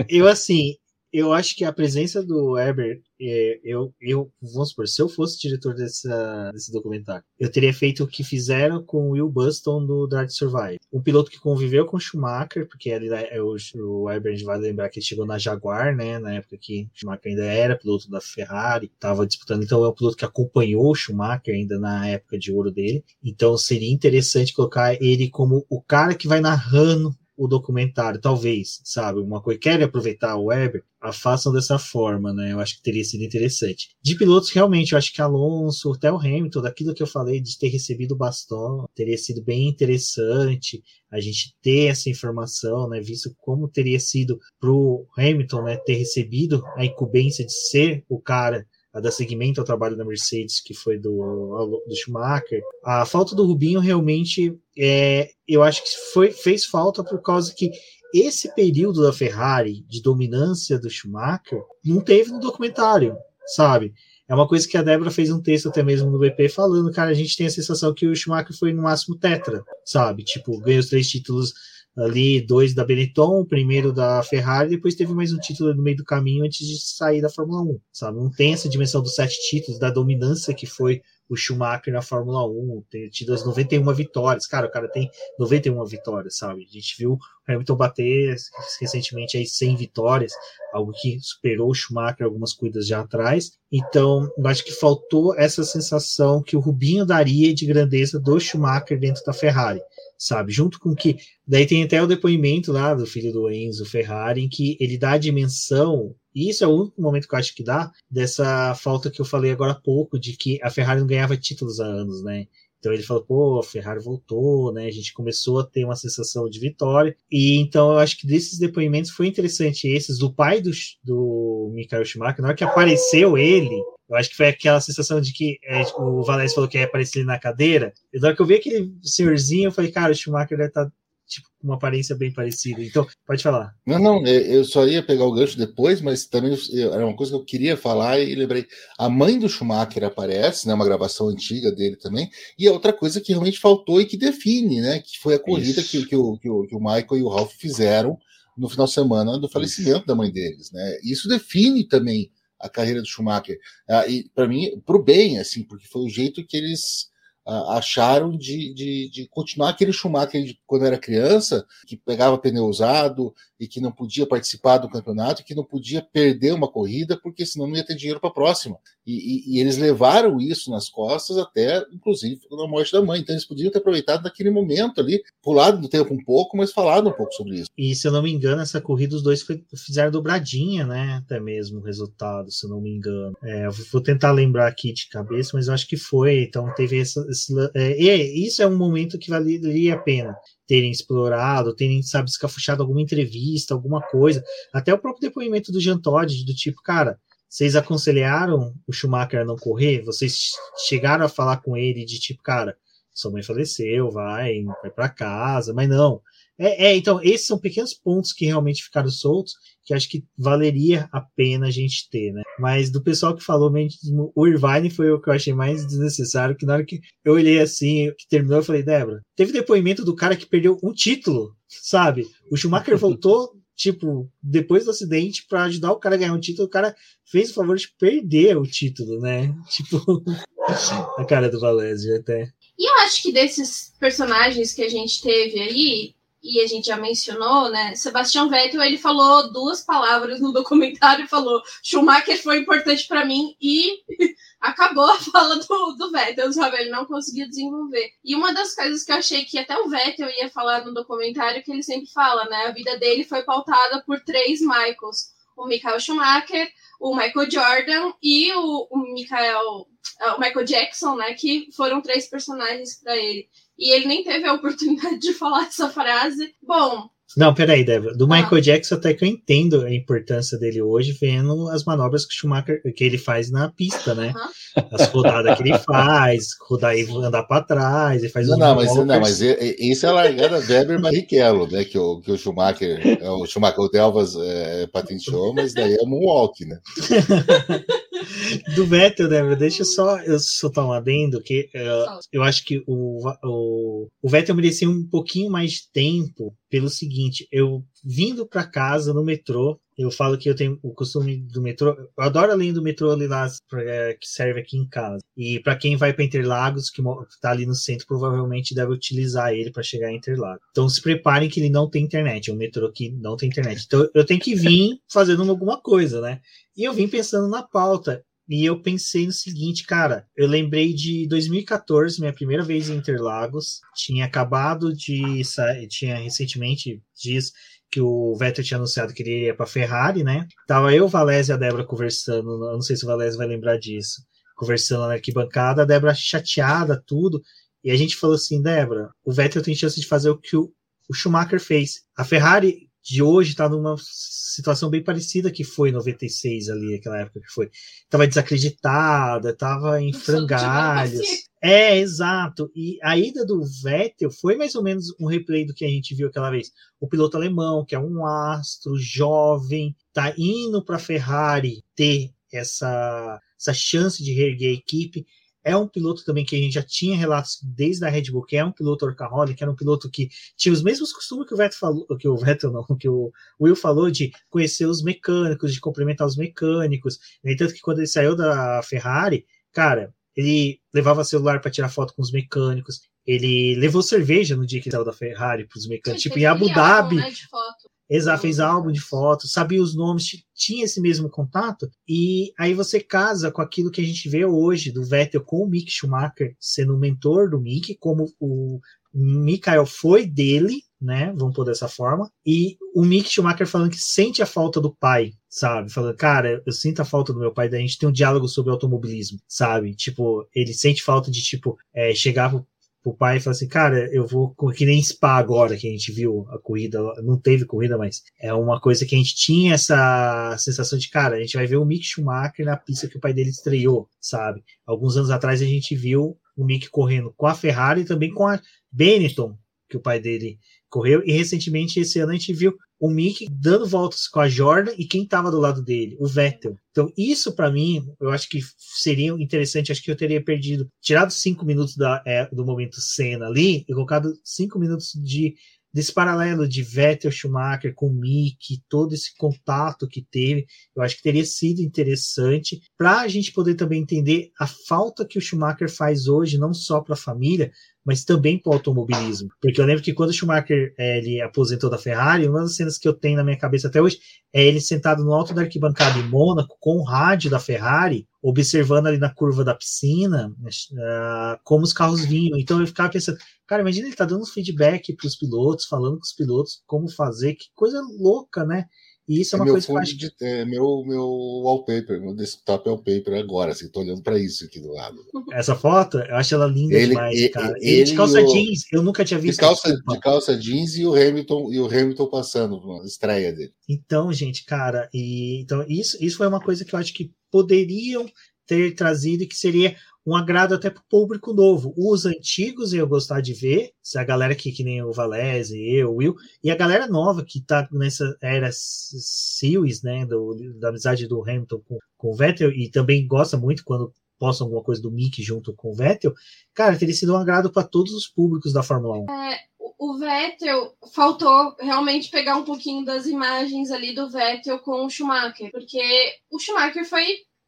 eu assim, eu acho que a presença do Herbert, é, eu, eu, vamos supor, se eu fosse diretor dessa, desse documentário, eu teria feito o que fizeram com o Will Buston do Drive Survive. Um piloto que conviveu com Schumacher, porque ele, é, o, o Herbert vai lembrar que ele chegou na Jaguar, né, na época que Schumacher ainda era piloto da Ferrari, estava disputando, então é um piloto que acompanhou o Schumacher ainda na época de ouro dele, então seria interessante colocar ele como o cara que vai narrando o documentário, talvez, sabe? Uma coisa, querem aproveitar o Weber, a façam dessa forma, né? Eu acho que teria sido interessante. De pilotos, realmente, eu acho que Alonso, até o Hamilton, daquilo que eu falei de ter recebido o bastão, teria sido bem interessante a gente ter essa informação, né? Visto como teria sido pro Hamilton, né? Ter recebido a incumbência de ser o cara a dar seguimento ao trabalho da Mercedes, que foi do, do Schumacher. A falta do Rubinho realmente, é, eu acho que foi, fez falta por causa que esse período da Ferrari de dominância do Schumacher não teve no documentário, sabe? É uma coisa que a Débora fez um texto até mesmo no BP falando, cara, a gente tem a sensação que o Schumacher foi no máximo tetra, sabe? Tipo, ganhou os três títulos ali dois da Benetton, o primeiro da Ferrari, depois teve mais um título no meio do caminho antes de sair da Fórmula 1, sabe? Não tem essa dimensão dos sete títulos, da dominância que foi o Schumacher na Fórmula 1, ter tido as 91 vitórias. Cara, o cara tem 91 vitórias, sabe? A gente viu o Hamilton bater recentemente aí 100 vitórias, algo que superou o Schumacher algumas corridas já atrás. Então, eu acho que faltou essa sensação que o Rubinho daria de grandeza do Schumacher dentro da Ferrari sabe? Junto com que. Daí tem até o depoimento lá do filho do Enzo Ferrari, em que ele dá a dimensão, e isso é o único momento que eu acho que dá, dessa falta que eu falei agora há pouco, de que a Ferrari não ganhava títulos há anos, né? Então ele falou, pô, a Ferrari voltou, né? A gente começou a ter uma sensação de vitória. E então eu acho que desses depoimentos foi interessante esses do pai do, do Michael Schumacher, na hora que apareceu ele, eu acho que foi aquela sensação de que é, o Valécio falou que ia aparecer ali na cadeira. E na hora que eu vi aquele senhorzinho, eu falei, cara, o Schumacher deve estar tá, tipo, com uma aparência bem parecida. Então, pode falar. Não, não, é, eu só ia pegar o gancho depois, mas também era uma coisa que eu queria falar e lembrei. A mãe do Schumacher aparece, né? Uma gravação antiga dele também. E a outra coisa que realmente faltou e que define, né? Que foi a corrida que, que, o, que, o, que o Michael e o Ralph fizeram no final de semana do falecimento Isso. da mãe deles, né? Isso define também a carreira do Schumacher. Ah, e para mim, para o bem, assim, porque foi o jeito que eles acharam de, de, de, continuar aquele Schumacher de quando era criança, que pegava pneu usado e que não podia participar do campeonato, que não podia perder uma corrida, porque senão não ia ter dinheiro para a próxima. E, e, e, eles levaram isso nas costas até, inclusive, na morte da mãe. Então eles podiam ter aproveitado naquele momento ali, pulado do tempo um pouco, mas falado um pouco sobre isso. E se eu não me engano, essa corrida os dois foi, fizeram dobradinha, né? Até mesmo o resultado, se eu não me engano. É, vou tentar lembrar aqui de cabeça, mas eu acho que foi. Então teve essa, é, e isso é um momento que valeria a pena terem explorado, terem, sabe, escafuchado alguma entrevista, alguma coisa. Até o próprio depoimento do Jean Todt, do tipo, cara, Vocês aconselharam o Schumacher a não correr? Vocês chegaram a falar com ele de tipo, cara, sua mãe faleceu, vai, vai para casa, mas não. É, é, então, esses são pequenos pontos que realmente ficaram soltos, que acho que valeria a pena a gente ter, né? Mas do pessoal que falou mesmo, o Irvine foi o que eu achei mais desnecessário, que na hora que eu olhei assim, que terminou, eu falei, Débora, teve depoimento do cara que perdeu um título, sabe? O Schumacher voltou tipo, depois do acidente, para ajudar o cara a ganhar um título, o cara fez o favor de perder o título, né? Tipo, a cara do Valésio até. E eu acho que desses personagens que a gente teve aí, e a gente já mencionou, né? Sebastião Vettel, ele falou duas palavras no documentário, falou Schumacher foi importante para mim e acabou a fala do, do Vettel, sabe? Ele não conseguiu desenvolver. E uma das coisas que eu achei que até o Vettel ia falar no documentário, que ele sempre fala, né? A vida dele foi pautada por três Michaels. O Michael Schumacher, o Michael Jordan e o, o Michael, o Michael Jackson, né? Que foram três personagens para ele e ele nem teve a oportunidade de falar essa frase. Bom. Não, peraí, Débora. Do ah. Michael Jackson até que eu entendo a importância dele hoje, vendo as manobras que o Schumacher que ele faz na pista, né? As rodadas que ele faz, rodar e andar para trás, e faz Não, não mas, não, mas isso é a largada Weber Barrichello, né? Que o, que o Schumacher, é o Schumacher o Delvas é, patenteou, mas daí é Moonwalk, né? do Vettel, Débora, deixa eu só eu soltar um adendo, que uh, eu acho que o, o, o Vettel merecia um pouquinho mais de tempo pelo seguinte, eu vindo para casa no metrô, eu falo que eu tenho o costume do metrô, eu adoro a linha do metrô ali lá é, que serve aqui em casa. E para quem vai para Interlagos, que está ali no centro, provavelmente deve utilizar ele para chegar em Interlagos. Então se preparem que ele não tem internet, é um metrô que não tem internet. Então eu tenho que vir fazendo alguma coisa, né? E eu vim pensando na pauta. E eu pensei no seguinte, cara, eu lembrei de 2014, minha primeira vez em Interlagos, tinha acabado de tinha recentemente dias que o Vettel tinha anunciado que ele ia para Ferrari, né? Tava eu, Valese e a Débora conversando, não sei se o Valese vai lembrar disso, conversando na arquibancada, a Débora chateada, tudo, e a gente falou assim, Débora, o Vettel tem chance de fazer o que o, o Schumacher fez. A Ferrari de hoje está numa situação bem parecida que foi em 96 ali, aquela época que foi. Tava desacreditada, tava em frangalhos. É, exato. E a ida do Vettel foi mais ou menos um replay do que a gente viu aquela vez. O piloto alemão, que é um astro jovem, tá indo para Ferrari ter essa, essa chance de reerguer a equipe é um piloto também que a gente já tinha relatos desde a Red Bull, que é um piloto orcaholic, que era um piloto que tinha os mesmos costumes que o Vettel falou, que o Vettel não, que o Will falou de conhecer os mecânicos, de cumprimentar os mecânicos. No entanto, que quando ele saiu da Ferrari, cara, ele levava celular para tirar foto com os mecânicos. Ele levou cerveja no dia que saiu da Ferrari para os mecânicos, tipo em Abu Dhabi. Né, Exato, fez álbum de fotos, sabia os nomes, tinha esse mesmo contato, e aí você casa com aquilo que a gente vê hoje do Vettel com o Mick Schumacher sendo o mentor do Mick, como o Michael foi dele, né? Vamos pôr dessa forma, e o Mick Schumacher falando que sente a falta do pai, sabe? Falando, cara, eu sinto a falta do meu pai, daí a gente tem um diálogo sobre automobilismo, sabe? Tipo, ele sente falta de, tipo, é, chegar pro pro pai e falar assim, cara, eu vou que nem Spa agora que a gente viu a corrida, não teve corrida, mas é uma coisa que a gente tinha essa sensação de, cara, a gente vai ver o Mick Schumacher na pista que o pai dele estreou, sabe? Alguns anos atrás a gente viu o Mick correndo com a Ferrari e também com a Benetton, que o pai dele correu, e recentemente esse ano a gente viu o Mick dando voltas com a Jordan e quem estava do lado dele, o Vettel. Então, isso para mim, eu acho que seria interessante. Acho que eu teria perdido, tirado cinco minutos da, é, do momento cena ali e colocado cinco minutos de desse paralelo de Vettel Schumacher com Mick, todo esse contato que teve, eu acho que teria sido interessante para a gente poder também entender a falta que o Schumacher faz hoje, não só para a família, mas também para o automobilismo. Porque eu lembro que quando o Schumacher é, ele aposentou da Ferrari, uma das cenas que eu tenho na minha cabeça até hoje é ele sentado no alto da arquibancada em Mônaco, com o rádio da Ferrari, observando ali na curva da piscina uh, como os carros vinham. Então eu ficava pensando, cara, imagina ele tá dando feedback para os pilotos, falando com os pilotos como fazer, que coisa louca, né? E isso é, é uma coisa que eu acho que... É meu, meu wallpaper, meu desktop wallpaper agora, assim, tô olhando para isso aqui do lado. Essa foto, eu acho ela linda ele, demais, ele, cara. Ele, ele de calça o... jeans, eu nunca tinha visto. De calça, de calça jeans e o Hamilton e o Hamilton passando na estreia dele. Então, gente, cara, e então isso, isso foi uma coisa que eu acho que poderiam ter trazido e que seria um agrado até para o público novo. Os antigos eu gostar de ver, se a galera aqui, que nem o Valese, eu, o Will, e a galera nova que tá nessa era series, né, do, da amizade do Hamilton com, com o Vettel, e também gosta muito quando postam alguma coisa do Mick junto com o Vettel, cara, teria sido um agrado para todos os públicos da Fórmula 1. É, o Vettel faltou realmente pegar um pouquinho das imagens ali do Vettel com o Schumacher, porque o Schumacher foi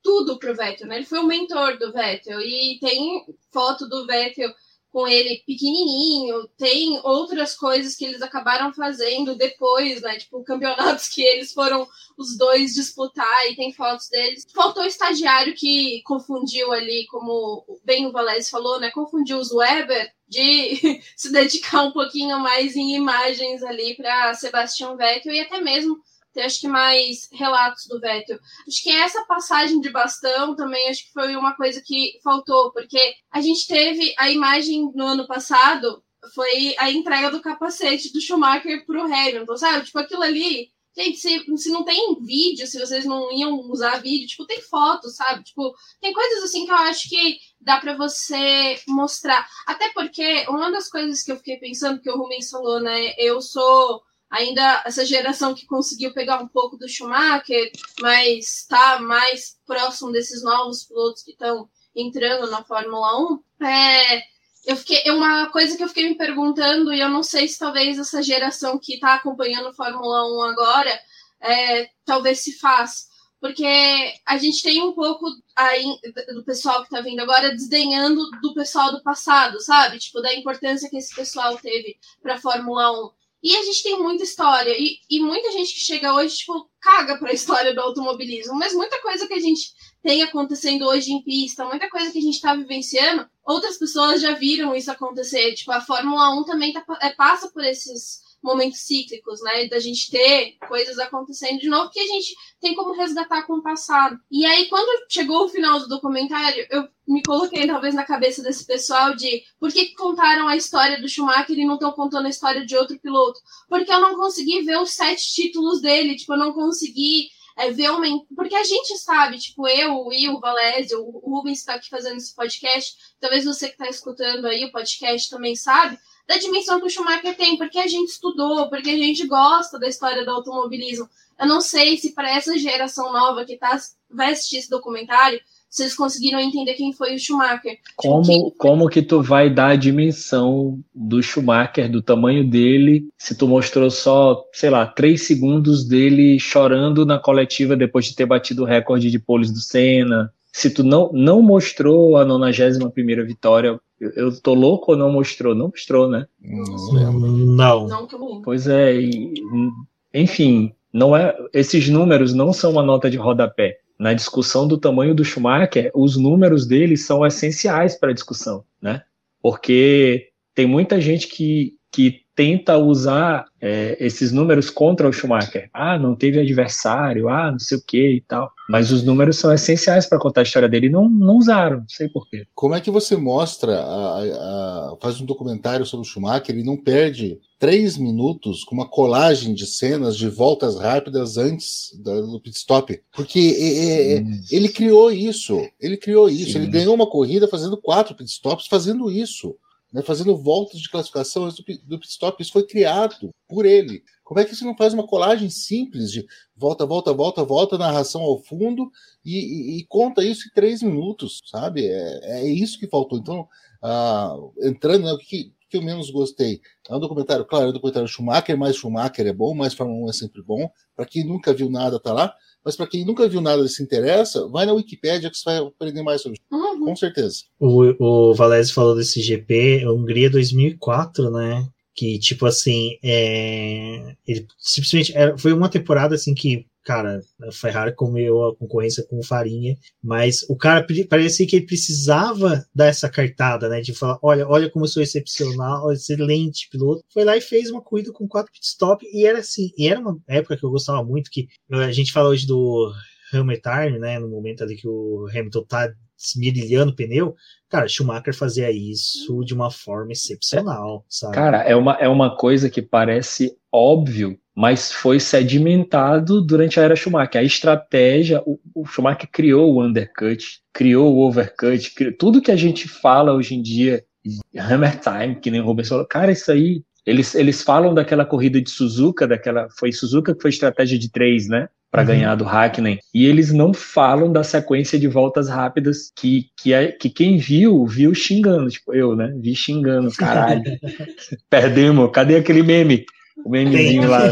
tudo pro Vettel, né? Ele foi o mentor do Vettel e tem foto do Vettel com ele pequenininho, tem outras coisas que eles acabaram fazendo depois, né? Tipo, campeonatos que eles foram os dois disputar e tem fotos deles. Faltou o estagiário que confundiu ali, como bem o Valese falou, né? Confundiu os Weber de se dedicar um pouquinho mais em imagens ali para Sebastian Vettel e até mesmo ter acho que mais relatos do Vettel. Acho que essa passagem de bastão também acho que foi uma coisa que faltou, porque a gente teve a imagem no ano passado foi a entrega do capacete do Schumacher pro Hamilton, sabe? Tipo, aquilo ali Gente, se, se não tem vídeo, se vocês não iam usar vídeo, tipo, tem foto, sabe? Tipo, tem coisas assim que eu acho que dá para você mostrar. Até porque uma das coisas que eu fiquei pensando, que o Rubens falou, né? Eu sou ainda essa geração que conseguiu pegar um pouco do Schumacher, mas está mais próximo desses novos pilotos que estão entrando na Fórmula 1. É, eu fiquei, uma coisa que eu fiquei me perguntando, e eu não sei se talvez essa geração que está acompanhando a Fórmula 1 agora, é, talvez se faz. Porque a gente tem um pouco aí do pessoal que está vindo agora desdenhando do pessoal do passado, sabe? Tipo, da importância que esse pessoal teve para a Fórmula 1. E a gente tem muita história. E, e muita gente que chega hoje, tipo, caga para a história do automobilismo. Mas muita coisa que a gente tem acontecendo hoje em pista, muita coisa que a gente está vivenciando, outras pessoas já viram isso acontecer. Tipo, a Fórmula 1 também tá, é, passa por esses momentos cíclicos, né? Da gente ter coisas acontecendo de novo que a gente tem como resgatar com o passado. E aí, quando chegou o final do documentário, eu me coloquei talvez na cabeça desse pessoal de por que contaram a história do Schumacher e não estão contando a história de outro piloto? Porque eu não consegui ver os sete títulos dele, tipo, eu não consegui é, ver uma. Porque a gente sabe, tipo, eu, o Will, o Valésio, o Rubens está aqui fazendo esse podcast, talvez você que está escutando aí o podcast também sabe, da dimensão que o Schumacher tem, porque a gente estudou, porque a gente gosta da história do automobilismo. Eu não sei se para essa geração nova que tá, vai assistir esse documentário, vocês conseguiram entender quem foi o Schumacher. Como, tipo, que... como que tu vai dar a dimensão do Schumacher, do tamanho dele, se tu mostrou só, sei lá, três segundos dele chorando na coletiva depois de ter batido o recorde de poles do Senna? Se tu não, não mostrou a 91 primeira vitória, eu, eu tô louco ou não mostrou? Não mostrou, né? Não. não. Pois é, e, enfim, não é, esses números não são uma nota de rodapé na discussão do tamanho do Schumacher, os números dele são essenciais para a discussão, né? Porque tem muita gente que, que tenta usar é, esses números contra o Schumacher. Ah, não teve adversário, ah, não sei o que e tal. Mas os números são essenciais para contar a história dele e não, não usaram, não sei porquê. Como é que você mostra, a, a, faz um documentário sobre o Schumacher e não perde três minutos com uma colagem de cenas de voltas rápidas antes do pit stop? Porque é, é, hum. ele criou isso, ele criou isso, Sim. ele ganhou uma corrida fazendo quatro pit stops fazendo isso né, fazendo voltas de classificação do, do pit stop. Isso foi criado por ele. Como é que você não faz uma colagem simples de volta, volta, volta, volta, narração ao fundo e, e, e conta isso em três minutos, sabe? É, é isso que faltou. Então, ah, entrando, né, o que, que eu menos gostei? É um documentário, claro, é um documentário Schumacher, mais Schumacher é bom, mais Fórmula 1 é sempre bom. Para quem nunca viu nada, tá lá. Mas para quem nunca viu nada e se interessa, vai na Wikipedia que você vai aprender mais sobre isso. Uhum. Com certeza. O, o Valese falou desse GP, Hungria 2004, né? Que, tipo assim, é... ele simplesmente era, foi uma temporada assim que cara, a Ferrari comeu a concorrência com farinha, mas o cara parecia que ele precisava dar essa cartada, né? De falar, olha, olha como eu sou excepcional, excelente piloto. Foi lá e fez uma corrida com quatro pitstop e era assim, e era uma época que eu gostava muito, que a gente fala hoje do Hammer Time, né? No momento ali que o Hamilton tá esmirilhando o pneu, cara, Schumacher fazia isso de uma forma excepcional, sabe? Cara, é uma, é uma coisa que parece óbvio mas foi sedimentado durante a era Schumacher. A estratégia, o, o Schumacher criou o undercut, criou o overcut, criou, tudo que a gente fala hoje em dia, hammer time, que nem o Rubens falou, cara, isso aí eles, eles falam daquela corrida de Suzuka, daquela foi Suzuka que foi estratégia de três, né? Para uhum. ganhar do Hackney. E eles não falam da sequência de voltas rápidas que, que, é, que quem viu, viu xingando. Tipo, eu, né? Vi xingando, caralho. perdemos. Cadê aquele meme? O memezinho lá,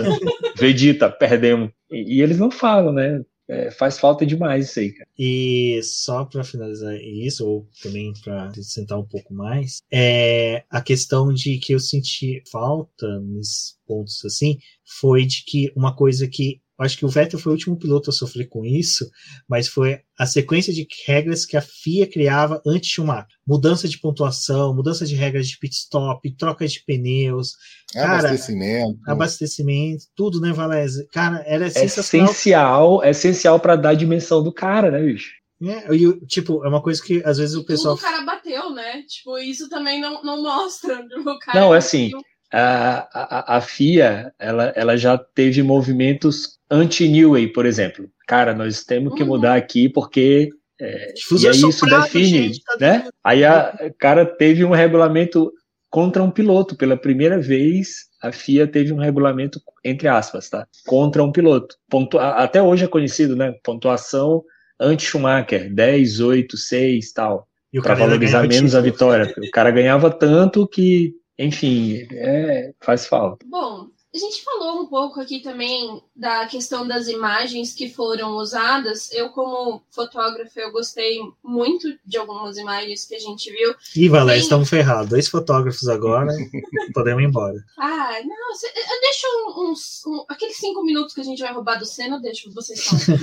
Vegeta, perdemos. E, e eles não falam, né? É, faz falta demais isso aí, cara. E só para finalizar isso, ou também para sentar um pouco mais, é a questão de que eu senti falta nesses pontos assim, foi de que uma coisa que acho que o Vettel foi o último piloto a sofrer com isso, mas foi a sequência de regras que a FIA criava antes de Schumacher. Mudança de pontuação, mudança de regras de pit stop, troca de pneus. Cara, abastecimento. Abastecimento, tudo, né, Valese? Cara, era sensacional. Essencial, é essencial para dar a dimensão do cara, né, bicho? É, e, tipo, é uma coisa que às vezes o pessoal. Tudo o cara bateu, né? Tipo, isso também não, não mostra. O cara não, é assim. A, a, a FIA ela, ela já teve movimentos anti-Newey, por exemplo. Cara, nós temos que uhum. mudar aqui porque é, e aí isso define, gente, tá né? Aí a cara teve um regulamento contra um piloto pela primeira vez. A FIA teve um regulamento entre aspas, tá? Contra um piloto. Pontu... Até hoje é conhecido, né? Pontuação anti-Schumacher, 10, 8, 6, tal. Para valorizar menos a vitória. O cara ganhava tanto que, enfim, é, faz falta. Bom, a gente falou um pouco aqui também da questão das imagens que foram usadas. Eu, como fotógrafa, eu gostei muito de algumas imagens que a gente viu. Ih, Valéria, Tem... estamos ferrados. Dois fotógrafos agora, podemos ir embora. Ah, não, eu deixo uns, um, aqueles cinco minutos que a gente vai roubar do Senna, eu deixo vocês falarem.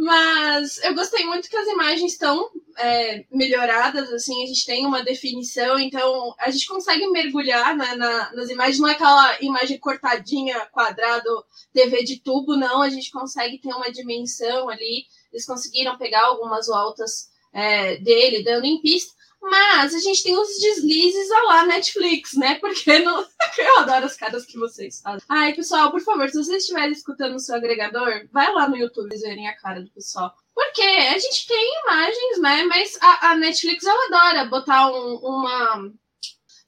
Mas eu gostei muito que as imagens estão é, melhoradas, assim, a gente tem uma definição, então a gente consegue mergulhar né, na, nas imagens, não é aquela imagem cortadinha, quadrado, TV de tubo, não, a gente consegue ter uma dimensão ali, eles conseguiram pegar algumas voltas é, dele dando em pista, mas a gente tem os deslizes a lá Netflix, né? Porque eu adoro as caras que vocês fazem. Ai, pessoal, por favor, se vocês estiverem escutando no seu agregador, vai lá no YouTube e verem a cara do pessoal. Porque a gente tem imagens, né? Mas a, a Netflix ela adora botar um, uma.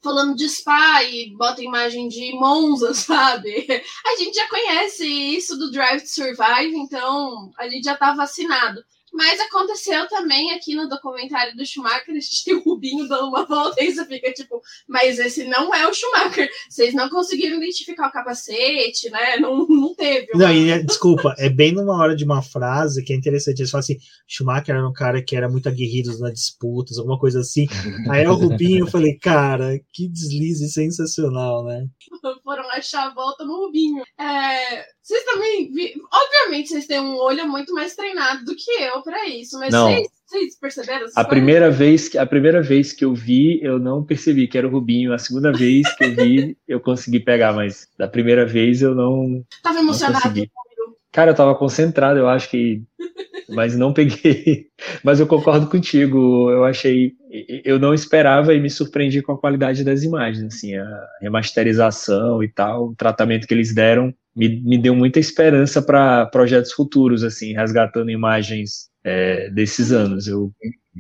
Falando de spa e bota imagem de Monza, sabe? A gente já conhece isso do Drive to Survive, então a gente já tá vacinado. Mas aconteceu também aqui no documentário do Schumacher, a gente tem o Rubinho dando uma volta e você fica tipo, mas esse não é o Schumacher. Vocês não conseguiram identificar o capacete, né? Não, não teve. Não, e, é, desculpa, é bem numa hora de uma frase que é interessante. Eles falam assim: Schumacher era um cara que era muito aguerrido nas disputas, alguma coisa assim. Aí é o Rubinho, eu falei, cara, que deslize sensacional, né? Foram achar a volta no Rubinho. É, vocês também, obviamente, vocês têm um olho muito mais treinado do que eu para isso, mas não. Vocês, vocês perceberam? A primeira vez que a primeira vez que eu vi, eu não percebi que era o Rubinho. A segunda vez que eu vi, eu consegui pegar, mas da primeira vez eu não. Tava emocionado. Não Cara, eu tava concentrado, eu acho que. Mas não peguei. Mas eu concordo contigo. Eu achei. Eu não esperava e me surpreendi com a qualidade das imagens. Assim, a remasterização e tal, o tratamento que eles deram me, me deu muita esperança para projetos futuros, assim, resgatando imagens é, desses anos. Eu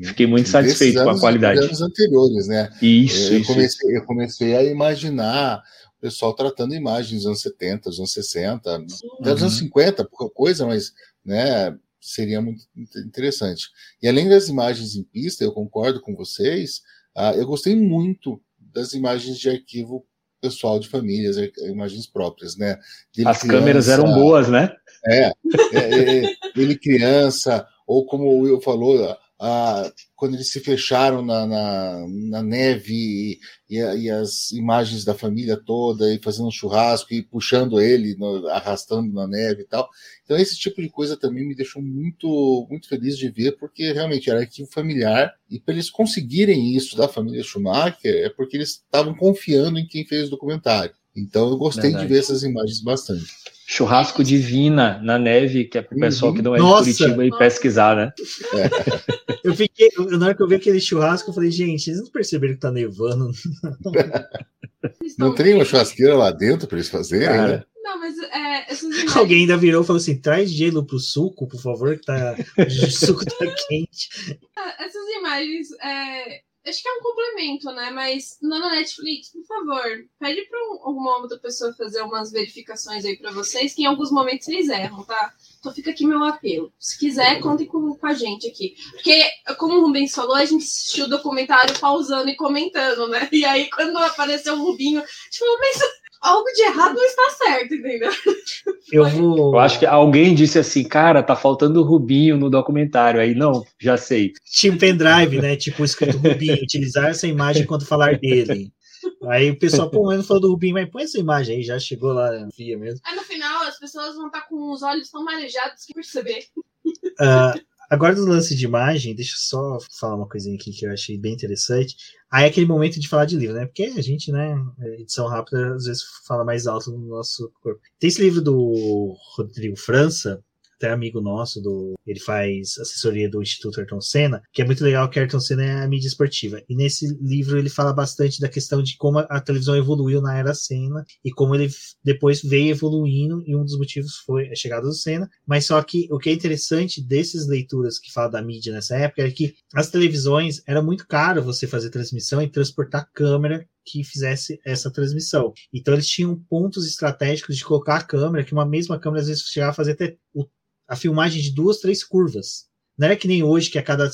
fiquei muito satisfeito com a qualidade. anos anteriores, né? Isso, eu, isso, comecei, eu comecei a imaginar pessoal tratando imagens dos anos 70, dos anos 60, uhum. dos anos 50, pouca coisa, mas né, seria muito interessante. E além das imagens em pista, eu concordo com vocês, uh, eu gostei muito das imagens de arquivo pessoal de famílias, imagens próprias, né? Dele As criança, câmeras eram boas, né? É, é, é, ele criança, ou como o Will falou, a, quando eles se fecharam na, na, na neve e, e, as imagens da família toda, e fazendo um churrasco e puxando ele, no, arrastando na neve e tal. Então, esse tipo de coisa também me deixou muito, muito feliz de ver, porque realmente era arquivo familiar, e para eles conseguirem isso da família Schumacher, é porque eles estavam confiando em quem fez o documentário. Então, eu gostei Verdade. de ver essas imagens bastante. Churrasco Divina na neve, que é pro pessoal que não é Nossa! de Curitiba e pesquisar, né? Eu fiquei, eu- na hora que eu vi aquele churrasco, eu falei, gente, eles não perceberam que tá nevando. Não tem uma churrasqueira lá dentro pra eles fazerem, né? Cara, Não, mas é, essas imagens. Alguém ainda virou e falou assim: traz gelo pro suco, por favor, que tá, o suco tá quente. Ah, Essas imagens, é, acho que é um complemento, né? Mas lá na Netflix, por favor, pede um- alguma outra pessoa fazer umas verificações aí pra vocês, que em alguns momentos vocês erram, tá? Então fica aqui meu apelo. Se quiser, contem com, com a gente aqui. Porque, como o Rubens falou, a gente assistiu o documentário pausando e comentando, né? E aí, quando apareceu o Rubinho, a gente falou, mas algo de errado não está certo, entendeu? Eu vou. eu acho que alguém disse assim, cara, tá faltando o Rubinho no documentário. Aí, não, já sei. Tinha um pendrive, né? Tipo, escrito Rubinho, utilizar essa imagem quando falar dele. Aí o pessoal, pô, mas não falou do Rubinho, mas põe essa imagem aí, já chegou lá, via mesmo. Aí no final, as pessoas vão estar com os olhos tão marejados que perceber. Ah, agora do lance de imagem, deixa eu só falar uma coisinha aqui que eu achei bem interessante. Aí é aquele momento de falar de livro, né? Porque a gente, né, edição rápida, às vezes fala mais alto no nosso corpo. Tem esse livro do Rodrigo França, até amigo nosso, do, ele faz assessoria do Instituto Ayrton Senna, que é muito legal que Ayrton Senna é a mídia esportiva. E nesse livro ele fala bastante da questão de como a, televisão evoluiu na era Senna e como ele depois veio evoluindo, e um dos motivos foi a chegada do Senna. Mas só que o que é interessante desses leituras que falam da mídia nessa época é que as televisões era muito caro você fazer transmissão e transportar câmera que fizesse essa transmissão. Então eles tinham pontos estratégicos de colocar a câmera, que uma mesma câmera às vezes chegava a fazer até o- a filmagem de duas, três curvas. Não era que nem hoje que a cada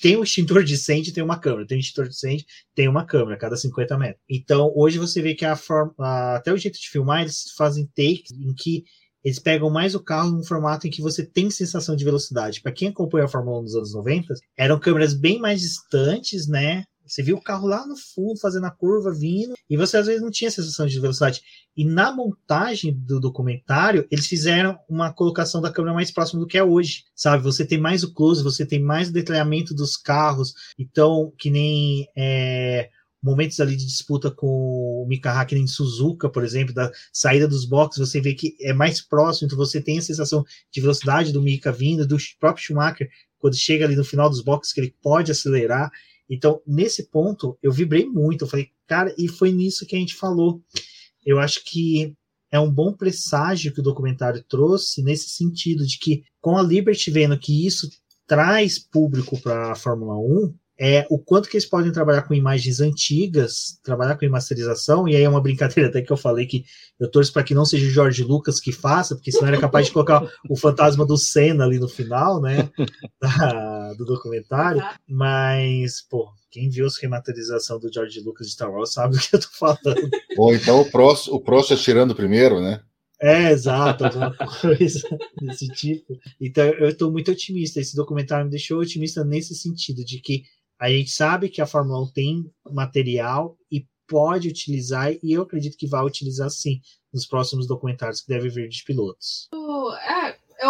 tem um extintor de incêndio, tem uma câmera, tem um extintor de incêndio, tem uma câmera a cada 50 metros. Então, hoje você vê que a forma, até o jeito de filmar, eles fazem takes em que eles pegam mais o carro num formato em que você tem sensação de velocidade. Para quem acompanha a Fórmula 1 dos anos 90, eram câmeras bem mais distantes, né? Você viu o carro lá no fundo fazendo a curva vindo e você às vezes não tinha sensação de velocidade. E na montagem do documentário, eles fizeram uma colocação da câmera mais próxima do que é hoje, sabe? Você tem mais o close, você tem mais o detalhamento dos carros. Então, que nem é, momentos ali de disputa com o Mika Hakkinen em Suzuka, por exemplo, da saída dos boxes, você vê que é mais próximo, então você tem a sensação de velocidade do Mika vindo, do próprio Schumacher, quando chega ali no final dos boxes, que ele pode acelerar. Então, nesse ponto, eu vibrei muito. Eu falei, cara, e foi nisso que a gente falou. Eu acho que é um bom presságio que o documentário trouxe nesse sentido de que, com a Liberty vendo que isso traz público para a Fórmula 1, é o quanto que eles podem trabalhar com imagens antigas, trabalhar com remasterização, e aí é uma brincadeira até que eu falei que eu torço para que não seja o Jorge Lucas que faça, porque senão era capaz de colocar o fantasma do Senna ali no final, né, da- do documentário, Tá? mas, pô, quem viu a remasterização do George Lucas de Star Wars sabe do que eu tô falando. Ou então o Prost, o Prost atirando primeiro, né? É, exato, alguma coisa desse tipo. Então, eu estou muito otimista. Esse documentário me deixou otimista nesse sentido, de que a gente sabe que a Fórmula 1 tem material e pode utilizar, e eu acredito que vai utilizar sim nos próximos documentários que devem vir de pilotos.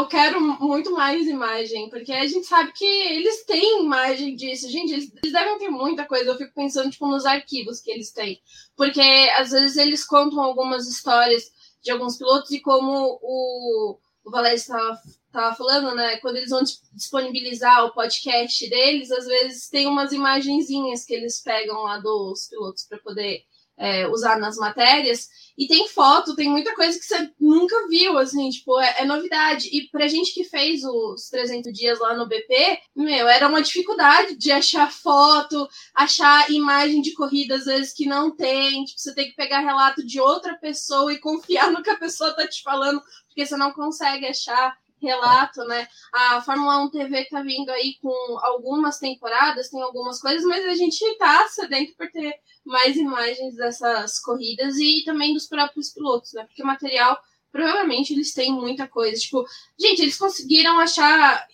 Eu quero muito mais imagem, porque a gente sabe que eles têm imagem disso. Gente, eles, eles devem ter muita coisa. Eu fico pensando, tipo, nos arquivos que eles têm. Porque às vezes eles contam algumas histórias de alguns pilotos e como o, o Valério estava tava falando, né? Quando eles vão dis- disponibilizar o podcast deles, às vezes tem umas imagenzinhas que eles pegam lá dos pilotos para poder é, usar nas matérias. E tem foto, tem muita coisa que você nunca viu, assim, tipo, é, é novidade. E pra gente que fez os 300 dias lá no BP, meu, era uma dificuldade de achar foto, achar imagem de corrida, às vezes, que não tem. Tipo, você tem que pegar relato de outra pessoa e confiar no que a pessoa tá te falando, porque você não consegue achar relato, né? A Fórmula 1 TV tá vindo aí com algumas temporadas, tem algumas coisas, mas a gente tá sedento por ter mais imagens dessas corridas e também dos próprios pilotos, né? Porque o material, provavelmente, eles têm muita coisa. Tipo, gente, eles conseguiram achar,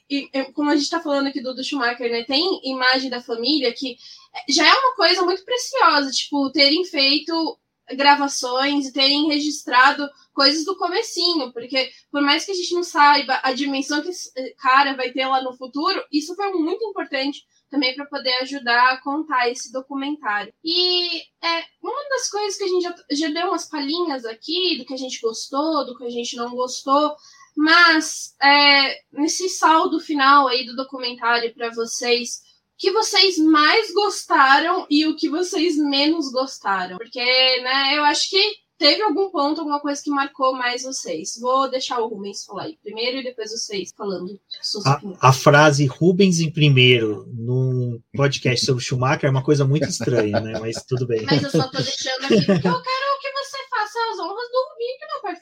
como a gente tá falando aqui do, do Schumacher, né? Tem imagem da família que já é uma coisa muito preciosa, tipo, terem feito gravações e terem registrado coisas do comecinho, porque por mais que a gente não saiba a dimensão que esse cara vai ter lá no futuro, isso foi muito importante também para poder ajudar a contar esse documentário. E é uma das coisas que a gente já, já deu umas palhinhas aqui do que a gente gostou, do que a gente não gostou, mas é, nesse saldo final aí do documentário para vocês, que vocês mais gostaram e o que vocês menos gostaram? Porque, né, eu acho que teve algum ponto, alguma coisa que marcou mais vocês? Vou deixar o Rubens falar aí primeiro e depois vocês falando. A, a, frase Rubens em primeiro num podcast sobre Schumacher é uma coisa muito estranha, né? Mas tudo bem. Mas eu só tô deixando aqui porque eu quero que você faça as honras do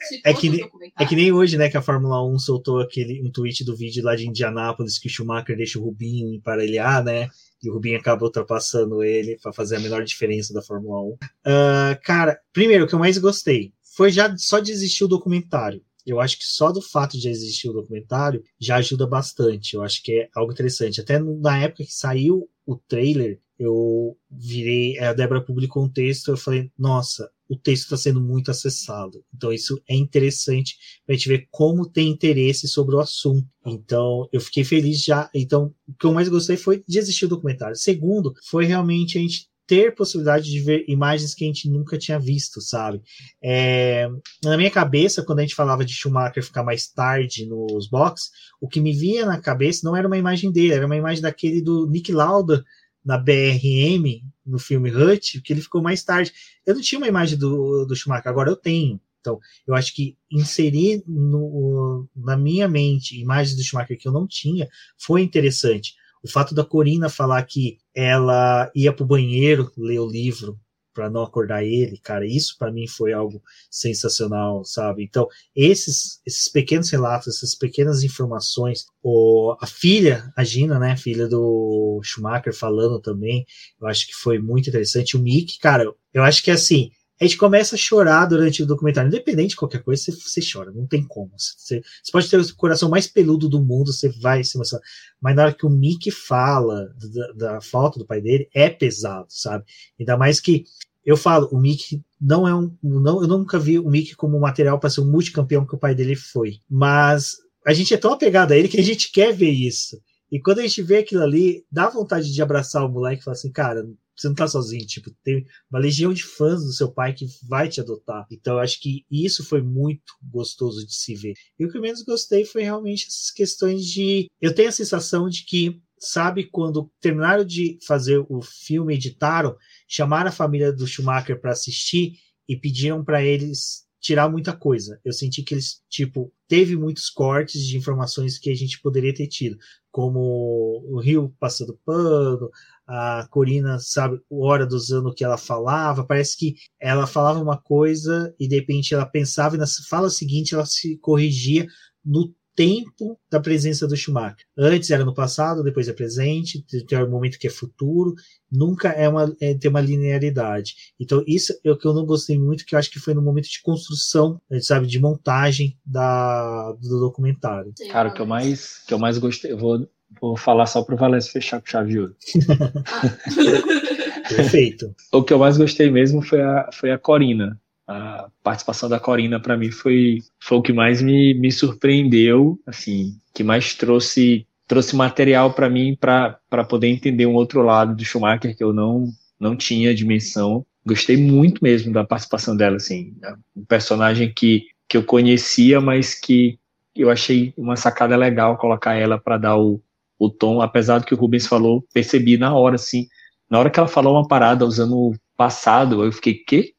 Que não participou é que, é que nem hoje, né, que a Fórmula 1 soltou aquele, um tweet do vídeo lá de Indianápolis que o Schumacher deixa o Rubinho emparelhar, né? e o Rubinho acaba ultrapassando ele para fazer a menor diferença da Fórmula 1. Uh, ah, cara, primeiro, o que eu mais gostei foi já só de existir o documentário. Eu acho que só do fato de existir o documentário já ajuda bastante. Eu acho que é algo interessante. Até na época que saiu o trailer, eu virei. A Débora publicou um texto, eu falei, nossa, o texto está sendo muito acessado. Então, isso é interessante para a gente ver como tem interesse sobre o assunto. Então, eu fiquei feliz já. Então, o que eu mais gostei foi de existir o documentário. Segundo, foi realmente a gente ter possibilidade de ver imagens que a gente nunca tinha visto, sabe? É, na minha cabeça, quando a gente falava de Schumacher ficar mais tarde nos boxes, o que me via na cabeça não era uma imagem dele, era uma imagem daquele do Nick Lauda na BRM, no filme Hut, que ele ficou mais tarde. Eu não tinha uma imagem do, do Schumacher, agora eu tenho. Então, eu acho que inserir no, na minha mente imagens do Schumacher que eu não tinha foi interessante. O fato da Corina falar que ela ia para o banheiro ler o livro para não acordar ele, cara, isso para mim foi algo sensacional, sabe? Então, esses, esses pequenos relatos, essas pequenas informações, o, a filha, a Gina, né, filha do Schumacher falando também, eu acho que foi muito interessante. O Mick, cara, eu acho que assim, a gente começa a chorar durante o documentário. Independente de qualquer coisa, você, você chora, não tem como. Você, você, pode ter o coração mais peludo do mundo, você vai se emocionar. Mas na hora que o Mick fala da, da falta do pai dele, é pesado, sabe? Ainda mais que eu falo, o Mickey não é um. Não, eu nunca vi o Mickey como material para ser um multicampeão que o pai dele foi. Mas a gente é tão apegado a ele que a gente quer ver isso. E quando a gente vê aquilo ali, dá vontade de abraçar o moleque e falar assim, cara, você não tá sozinho, tipo, tem uma legião de fãs do seu pai que vai te adotar. Então eu acho que isso foi muito gostoso de se ver. E o que eu menos gostei foi realmente essas questões de. Eu tenho a sensação de que, sabe, quando terminaram de fazer o filme, editaram, chamaram a família do Schumacher para assistir e pediram para eles tirar muita coisa. Eu senti que eles, tipo, teve muitos cortes de informações que a gente poderia ter tido, como o Rio passando pano, a Corina, sabe, hora do ano que ela falava, parece que ela falava uma coisa e de repente ela pensava e na fala seguinte ela se corrigia no tempo da presença do Schumacher. Antes era no passado, depois é presente, tem um momento que é futuro, nunca é uma, é, tem uma linearidade. Então, isso é o que eu não gostei muito, que eu acho que foi no momento de construção, sabe, de montagem da, do documentário. Cara, o que eu mais, que eu mais gostei, eu vou, vou falar só para o Valécio fechar com chave de ouro. Perfeito. O que eu mais gostei mesmo foi a, foi a Corina a participação da Corina para mim foi, foi o que mais me, me surpreendeu, assim, que mais trouxe trouxe material para mim para poder entender um outro lado do Schumacher que eu não não tinha dimensão. Gostei muito mesmo da participação dela, assim, né? um personagem que, que eu conhecia, mas que eu achei uma sacada legal colocar ela para dar o, o tom, apesar do que o Rubens falou, percebi na hora, assim, na hora que ela falou uma parada usando passado, eu fiquei, quê?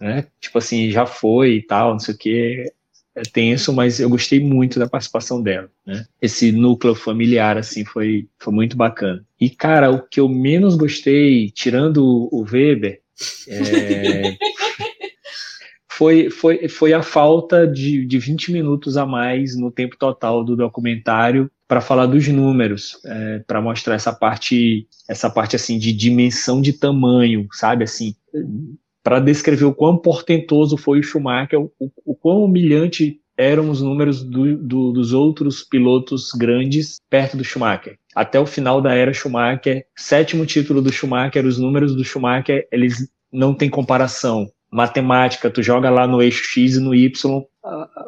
né? Tipo assim, já foi e tal, não sei o que. É tenso, mas eu gostei muito da participação dela, né? Esse núcleo familiar, assim, foi, foi muito bacana. E, cara, o que eu menos gostei, tirando o Weber, é... foi, foi, foi a falta de, de 20 minutos a mais no tempo total do documentário para falar dos números, é, para mostrar essa parte, essa parte assim de dimensão de tamanho, sabe assim, para descrever o quão portentoso foi o Schumacher, o, o quão humilhante eram os números do, do, dos outros pilotos grandes perto do Schumacher. Até o final da era Schumacher, sétimo título do Schumacher, os números do Schumacher, eles não têm comparação. Matemática, tu joga lá no eixo X e no Y,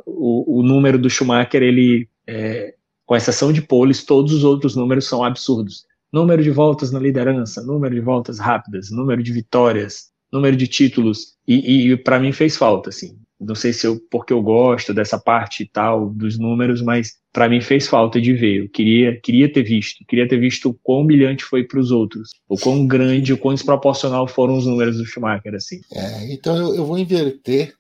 o, o número do Schumacher, ele, é, com exceção de poles, todos os outros números são absurdos. número de voltas na liderança, número de voltas rápidas, número de vitórias, número de títulos, e, e para mim fez falta, assim. Não sei se eu, porque eu gosto dessa parte e tal dos números, mas para mim fez falta de ver. Eu queria, queria ter visto, queria ter visto o quão brilhante foi para os outros, o quão grande, o quão desproporcional foram os números do Schumacher, assim. É, então eu, eu vou inverter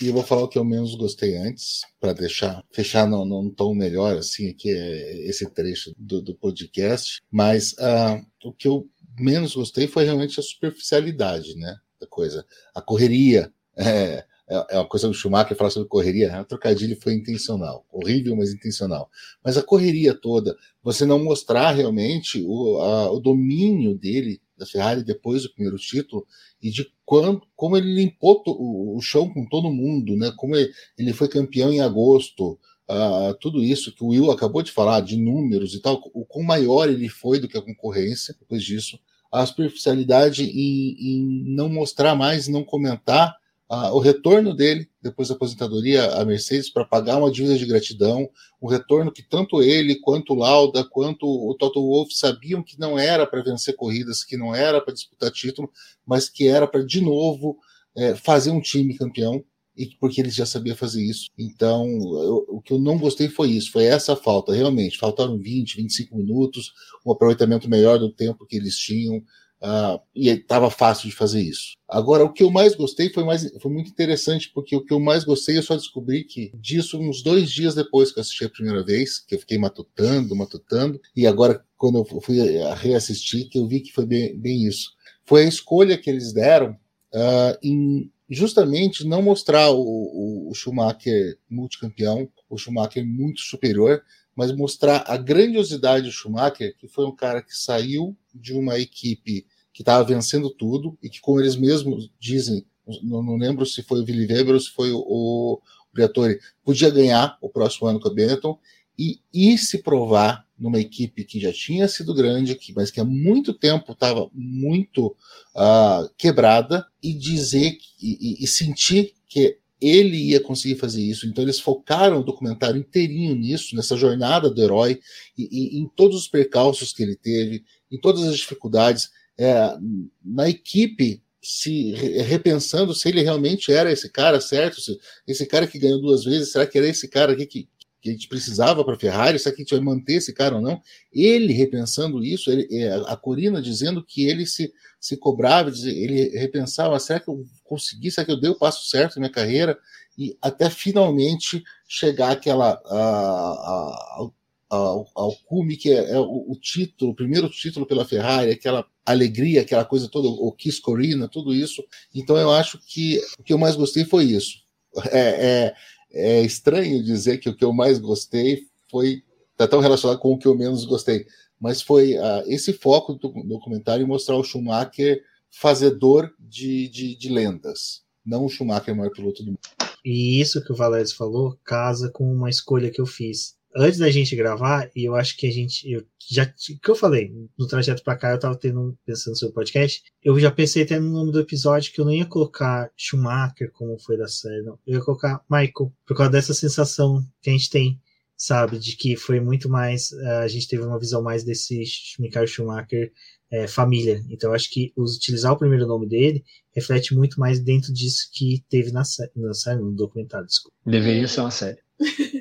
e eu vou falar o que eu menos gostei antes, para deixar, fechar num, num tom melhor, assim, aqui é esse trecho do, do podcast. Mas uh, o que eu menos gostei foi realmente a superficialidade, né? Da coisa. A correria. É, é, é uma coisa do Schumacher falar sobre correria, né? o trocadilho foi intencional, horrível, mas intencional. Mas a correria toda, você não mostrar realmente o, a, o domínio dele, da Ferrari, depois do primeiro título, e de quando, como ele limpou o, o chão com todo mundo, né? como ele, ele foi campeão em agosto, Uh, tudo isso que o Will acabou de falar, de números e tal, o quão maior ele foi do que a concorrência depois disso, a superficialidade em, em não mostrar mais, não comentar o retorno dele depois da aposentadoria à Mercedes para pagar uma dívida de gratidão, um retorno que tanto ele quanto o Lauda quanto o Toto Wolff sabiam que não era para vencer corridas, que não era para disputar título, mas que era para de novo é, fazer um time campeão e porque eles já sabiam fazer isso. Então, eu, o que eu não gostei foi isso, foi essa falta, realmente. Faltaram 20, 25 minutos, um aproveitamento melhor do tempo que eles tinham. Uh, e estava fácil de fazer isso. Agora, o que eu mais gostei foi, mais, foi muito interessante, porque o que eu mais gostei eu só descobri que disso uns dois dias depois que eu assisti a primeira vez, que eu fiquei matutando, matutando, e agora, quando eu fui reassistir, que eu vi que foi bem, bem isso. Foi a escolha que eles deram uh, em justamente não mostrar o, o, o Schumacher multicampeão, o Schumacher muito superior, mas mostrar a grandiosidade do Schumacher, que foi um cara que saiu de uma equipe que estava vencendo tudo e que, como eles mesmos dizem, não, não, lembro se foi o Willi Weber ou se foi o, o Briatore, podia ganhar o próximo ano com a Benetton e ir se provar numa equipe que já tinha sido grande, que, mas que há muito tempo estava muito uh, quebrada, e dizer e, e, e sentir que ele ia conseguir fazer isso. Então eles focaram o documentário inteirinho nisso, nessa jornada do herói, e, e em todos os percalços que ele teve, em todas as dificuldades é, na equipe se repensando se ele realmente era esse cara certo, se, esse cara que ganhou duas vezes, será que era esse cara aqui que, que a gente precisava para a Ferrari, será que a gente vai manter esse cara ou não? Ele repensando isso, ele, é, a Corina dizendo que ele se, se cobrava, ele repensava, será que eu consegui, será que eu dei o passo certo na minha carreira? E até finalmente chegar aquela a, a, ao, cume, que é, é o, o, título, o primeiro título pela Ferrari, aquela alegria, aquela coisa toda, o Kiss Corina, tudo isso. Então eu acho que o que eu mais gostei foi isso. É, é, é estranho dizer que o que eu mais gostei foi tá tão relacionado com o que eu menos gostei, mas foi uh, esse foco do documentário mostrar o Schumacher fazedor de, de, de lendas, não o Schumacher maior piloto do mundo. E isso que o Valério falou casa com uma escolha que eu fiz antes da gente gravar, e eu acho que a gente. Eu já. que eu falei? No trajeto para cá, eu tava tendo, pensando sobre o podcast. Eu já pensei até no nome do episódio que eu não ia colocar Schumacher, como foi da série, não. Eu ia colocar Michael, por causa dessa sensação que a gente tem, sabe? De que foi muito mais. Eh, a gente teve uma visão mais desse Michael Schumacher é, família. Então, eu acho que utilizar o primeiro nome dele reflete muito mais dentro disso que teve na série, na série no documentário. Desculpa. Deveria ser uma série.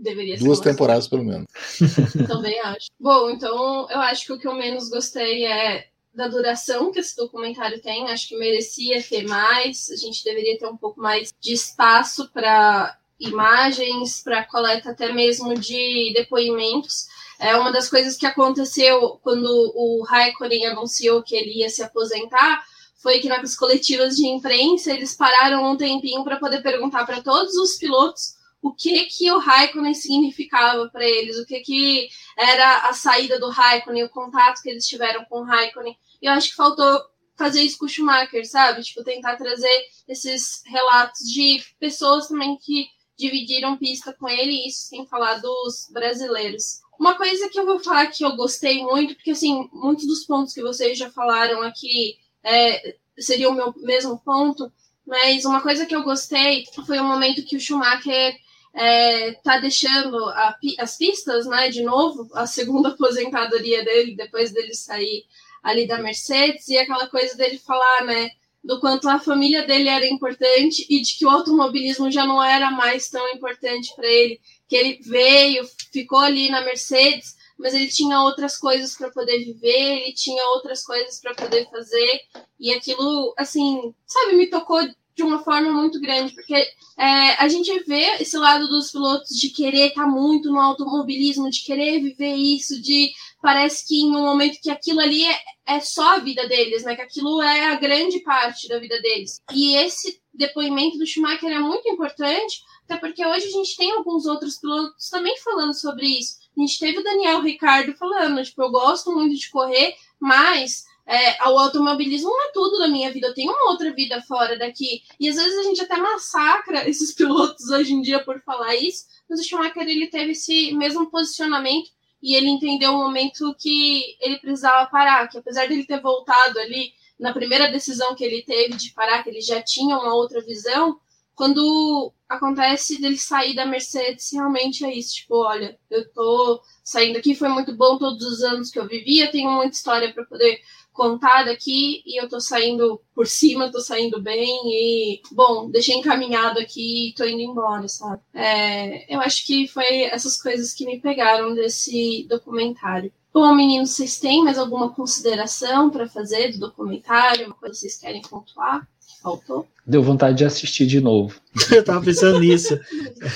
Deveria Duas temporadas, pelo menos. Também acho. Bom, então eu acho que o que eu menos gostei é da duração que esse documentário tem. Acho que merecia ter mais. A gente deveria ter um pouco mais de espaço para imagens, para coleta até mesmo de depoimentos. É uma das coisas que aconteceu quando o Raikkonen anunciou que ele ia se aposentar foi que nas coletivas de imprensa eles pararam um tempinho para poder perguntar para todos os pilotos o que que o Raikkonen significava para eles, o que que era a saída do Raikkonen, o contato que eles tiveram com o Raikkonen. E eu acho que faltou fazer isso com o Schumacher, sabe? Tipo, tentar trazer esses relatos de pessoas também que dividiram pista com ele, isso sem falar dos brasileiros. Uma coisa que eu vou falar que eu gostei muito, porque assim, muitos dos pontos que vocês já falaram aqui é, seria o meu mesmo ponto, mas uma coisa que eu gostei foi o momento que o Schumacher é, tá deixando a, as pistas, né, de novo, a segunda aposentadoria dele, depois dele sair ali da Mercedes, e aquela coisa dele falar, né, do quanto a família dele era importante e de que o automobilismo já não era mais tão importante para ele, que ele veio, ficou ali na Mercedes, mas ele tinha outras coisas para poder viver, ele tinha outras coisas para poder fazer, e aquilo, assim, sabe, me tocou de uma forma muito grande, porque é, a gente vê esse lado dos pilotos de querer estar tá muito no automobilismo, de querer viver isso, de parece que em um momento que aquilo ali é, é só a vida deles, né? Que aquilo é a grande parte da vida deles. E esse depoimento do Schumacher é muito importante, até porque hoje a gente tem alguns outros pilotos também falando sobre isso. A gente teve o Daniel Ricardo falando, tipo, eu gosto muito de correr, mas é, o automobilismo não é tudo da minha vida, eu tenho uma outra vida fora daqui. E às vezes a gente até massacra esses pilotos hoje em dia por falar isso, mas o Schumacher ele teve esse mesmo posicionamento e ele entendeu o momento que ele precisava parar, que apesar dele ter voltado ali na primeira decisão que ele teve de parar, que ele já tinha uma outra visão, quando acontece dele sair da Mercedes, realmente é isso. Tipo, olha, eu tô saindo aqui, foi muito bom todos os anos que eu vivi, eu tenho muita história para poder contar daqui e eu tô saindo por cima, tô saindo bem e, bom, deixei encaminhado aqui e tô indo embora, sabe? É, eu acho que foi essas coisas que me pegaram desse documentário. Bom, meninos, vocês têm mais alguma consideração para fazer do documentário? Uma coisa que vocês querem pontuar? Faltou? Deu vontade de assistir de novo. Eu tava pensando nisso.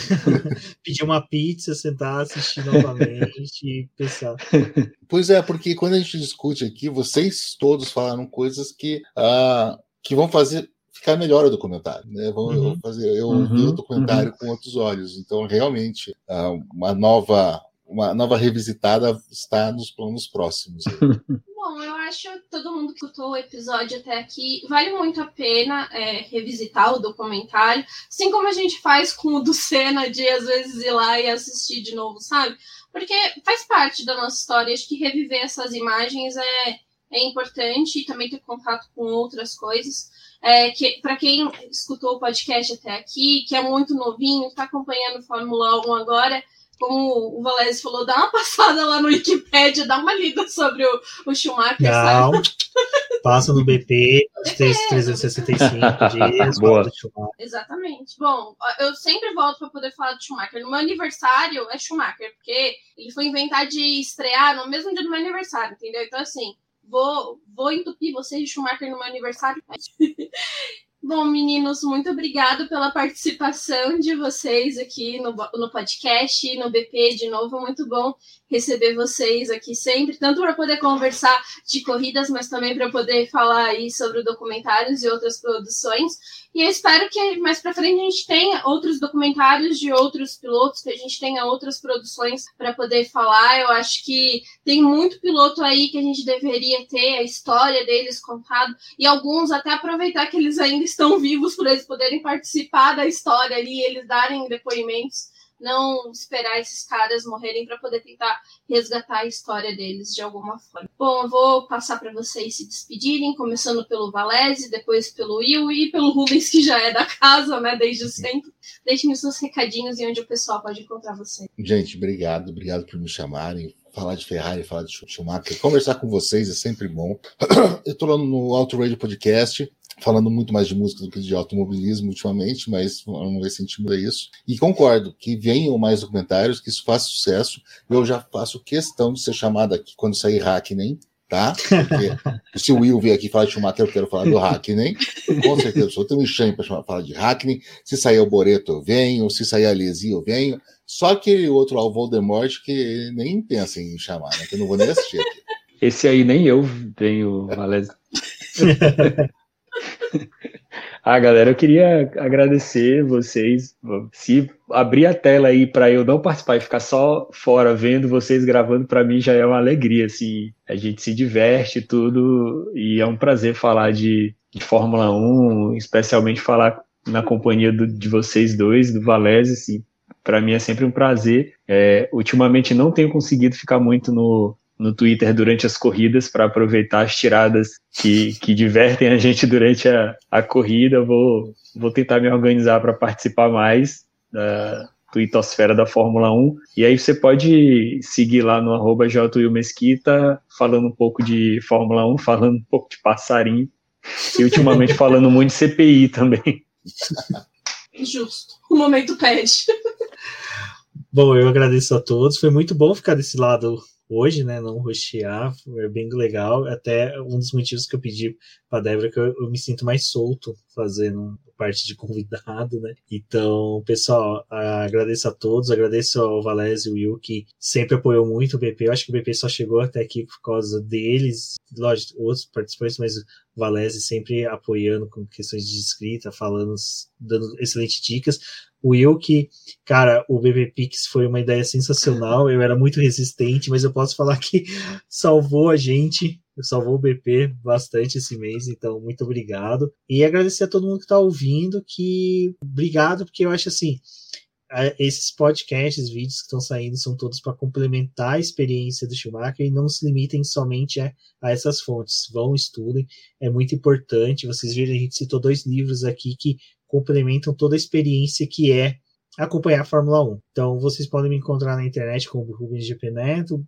Pedir uma pizza, sentar, assistir novamente e pensar. Pois é, porque quando a gente discute aqui, vocês todos falaram coisas que, uh, que vão fazer ficar melhor o documentário. Né? Vão, uhum. fazer, eu uhum. vi o documentário uhum. com outros olhos. Então, realmente, uh, uma nova uma nova revisitada está nos planos próximos. Bom, eu acho que todo mundo que escutou o episódio até aqui vale muito a pena é, revisitar o documentário, assim como a gente faz com o do Senna, de às vezes ir lá e assistir de novo, sabe? Porque faz parte da nossa história. Acho que reviver essas imagens é, é importante e também ter contato com outras coisas. É, que para quem escutou o podcast até aqui, que é muito novinho, está acompanhando Fórmula 1 agora, como o Valério falou, dá uma passada lá no Wikipedia, dá uma lida sobre o, o Schumacher. Não, sabe? passa no BP, os 365 dias. Boa. Exatamente. Bom, eu sempre volto para poder falar do Schumacher. No meu aniversário é Schumacher, porque ele foi inventar de estrear no mesmo dia do meu aniversário, entendeu? Então, assim, vou, vou entupir vocês de Schumacher no meu aniversário. Bom, meninos, muito obrigado pela participação de vocês aqui no, no podcast, no BP de novo. Muito bom receber vocês aqui sempre, tanto para poder conversar de corridas, mas também para poder falar aí sobre documentários e outras produções. E eu espero que mais para frente a gente tenha outros documentários de outros pilotos, que a gente tenha outras produções para poder falar. Eu acho que tem muito piloto aí que a gente deveria ter a história deles contado e alguns até aproveitar que eles ainda estão vivos para eles poderem participar da história ali, eles darem depoimentos não esperar esses caras morrerem para poder tentar resgatar a história deles de alguma forma. Bom, eu vou passar para vocês se despedirem, começando pelo Valese, depois pelo Will e pelo Rubens, que já é da casa, né, desde sempre. Deixem os seus recadinhos e onde o pessoal pode encontrar você. Gente, obrigado, obrigado por me chamarem falar de Ferrari, falar de Schumacher, conversar com vocês é sempre bom. Eu tô lá no Auto Radio Podcast, falando muito mais de música do que de automobilismo ultimamente, mas vamos ver se a gente muda isso. E concordo que venham mais documentários, que isso faça sucesso. Eu já faço questão de ser chamado aqui quando sair Hackney, tá? Porque se o Will vir aqui falar de Schumacher, eu quero falar do Hackney. Com certeza, eu tenho um enxame para falar de Hackney. Se sair o Boreto, eu venho. Se sair a Lesi, eu venho. Só aquele outro lá, o Voldemort, que nem pensa em chamar, né? Que eu não vou nem assistir aqui. Esse aí nem eu venho, Valézio. Ah, galera, eu queria agradecer vocês. Se abrir a tela aí para eu não participar e ficar só fora vendo vocês gravando, para mim já é uma alegria. Assim, a gente se diverte tudo e é um prazer falar de, de Fórmula 1, especialmente falar na companhia do, de vocês dois, do Valese. Assim, para mim é sempre um prazer. É, ultimamente não tenho conseguido ficar muito no, no Twitter durante as corridas para aproveitar as tiradas que, que divertem a gente durante a, a corrida. Vou, vou tentar me organizar para participar mais. Uh, Twittosfera da Fórmula 1. E aí você pode seguir lá no arroba Mesquita, falando um pouco de Fórmula 1, falando um pouco de passarinho. E ultimamente falando muito de CPI também. Justo. O momento pede. Bom, eu agradeço a todos. Foi muito bom ficar desse lado hoje, né? Não rostear, é bem legal. Até um dos motivos que eu pedi para Débora é que eu, eu, me sinto mais solto fazendo parte de convidado, né? Então, pessoal, agradeço a todos, agradeço ao Valese e o Will que sempre apoiou muito o BP. Eu acho que o BP só chegou até aqui por causa deles, lógico, outros participantes, mas o Valese sempre apoiando com questões de escrita, falando, dando excelentes dicas. O Will, que, cara, o BB Pix foi uma ideia sensacional. Eu era muito resistente, mas eu posso falar que salvou a gente, salvou o BP bastante esse mês. Então, muito obrigado. E agradecer a todo mundo que está ouvindo. Que obrigado, porque eu acho assim. Esses podcasts, vídeos que estão saindo são todos para complementar a experiência do Schumacher e não se limitem somente a, a essas fontes. Vão, estudem, é muito importante. Vocês viram, a gente citou dois livros aqui que complementam toda a experiência que é acompanhar a Fórmula 1. Então vocês podem me encontrar na internet como Rubens GP Neto,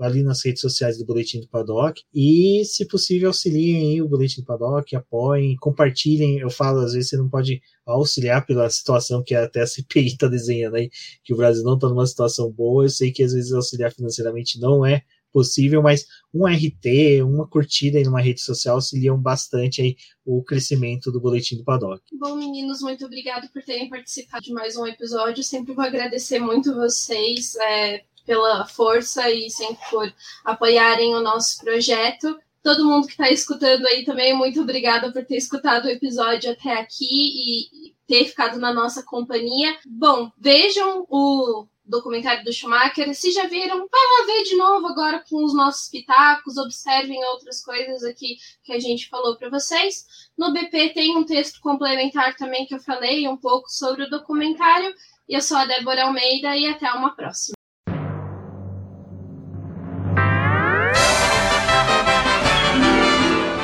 ali nas redes sociais do Boletim do Paddock. E, se possível, auxiliem o Boletim do Paddock, apoiem, compartilhem. Eu falo, às vezes você não pode auxiliar pela situação que até a CPI está desenhando aí, que o Brasil não está numa situação boa. Eu sei que às vezes auxiliar financeiramente não é possível, mas um RT, uma curtida em uma rede social auxiliam bastante aí o crescimento do Boletim do Paddock. Bom, meninos, muito obrigado por terem participado de mais um episódio. Sempre vou agradecer muito vocês é, pela força e sempre por apoiarem o nosso projeto. Todo mundo que está escutando aí também, muito obrigada por ter escutado o episódio até aqui e ter ficado na nossa companhia. Bom, vejam o documentário do Schumacher. Se já viram, vai lá ver de novo agora com os nossos pitacos, observem outras coisas aqui que a gente falou para vocês. No BP tem um texto complementar também que eu falei um pouco sobre o documentário. Eu sou a Débora Almeida e até uma próxima.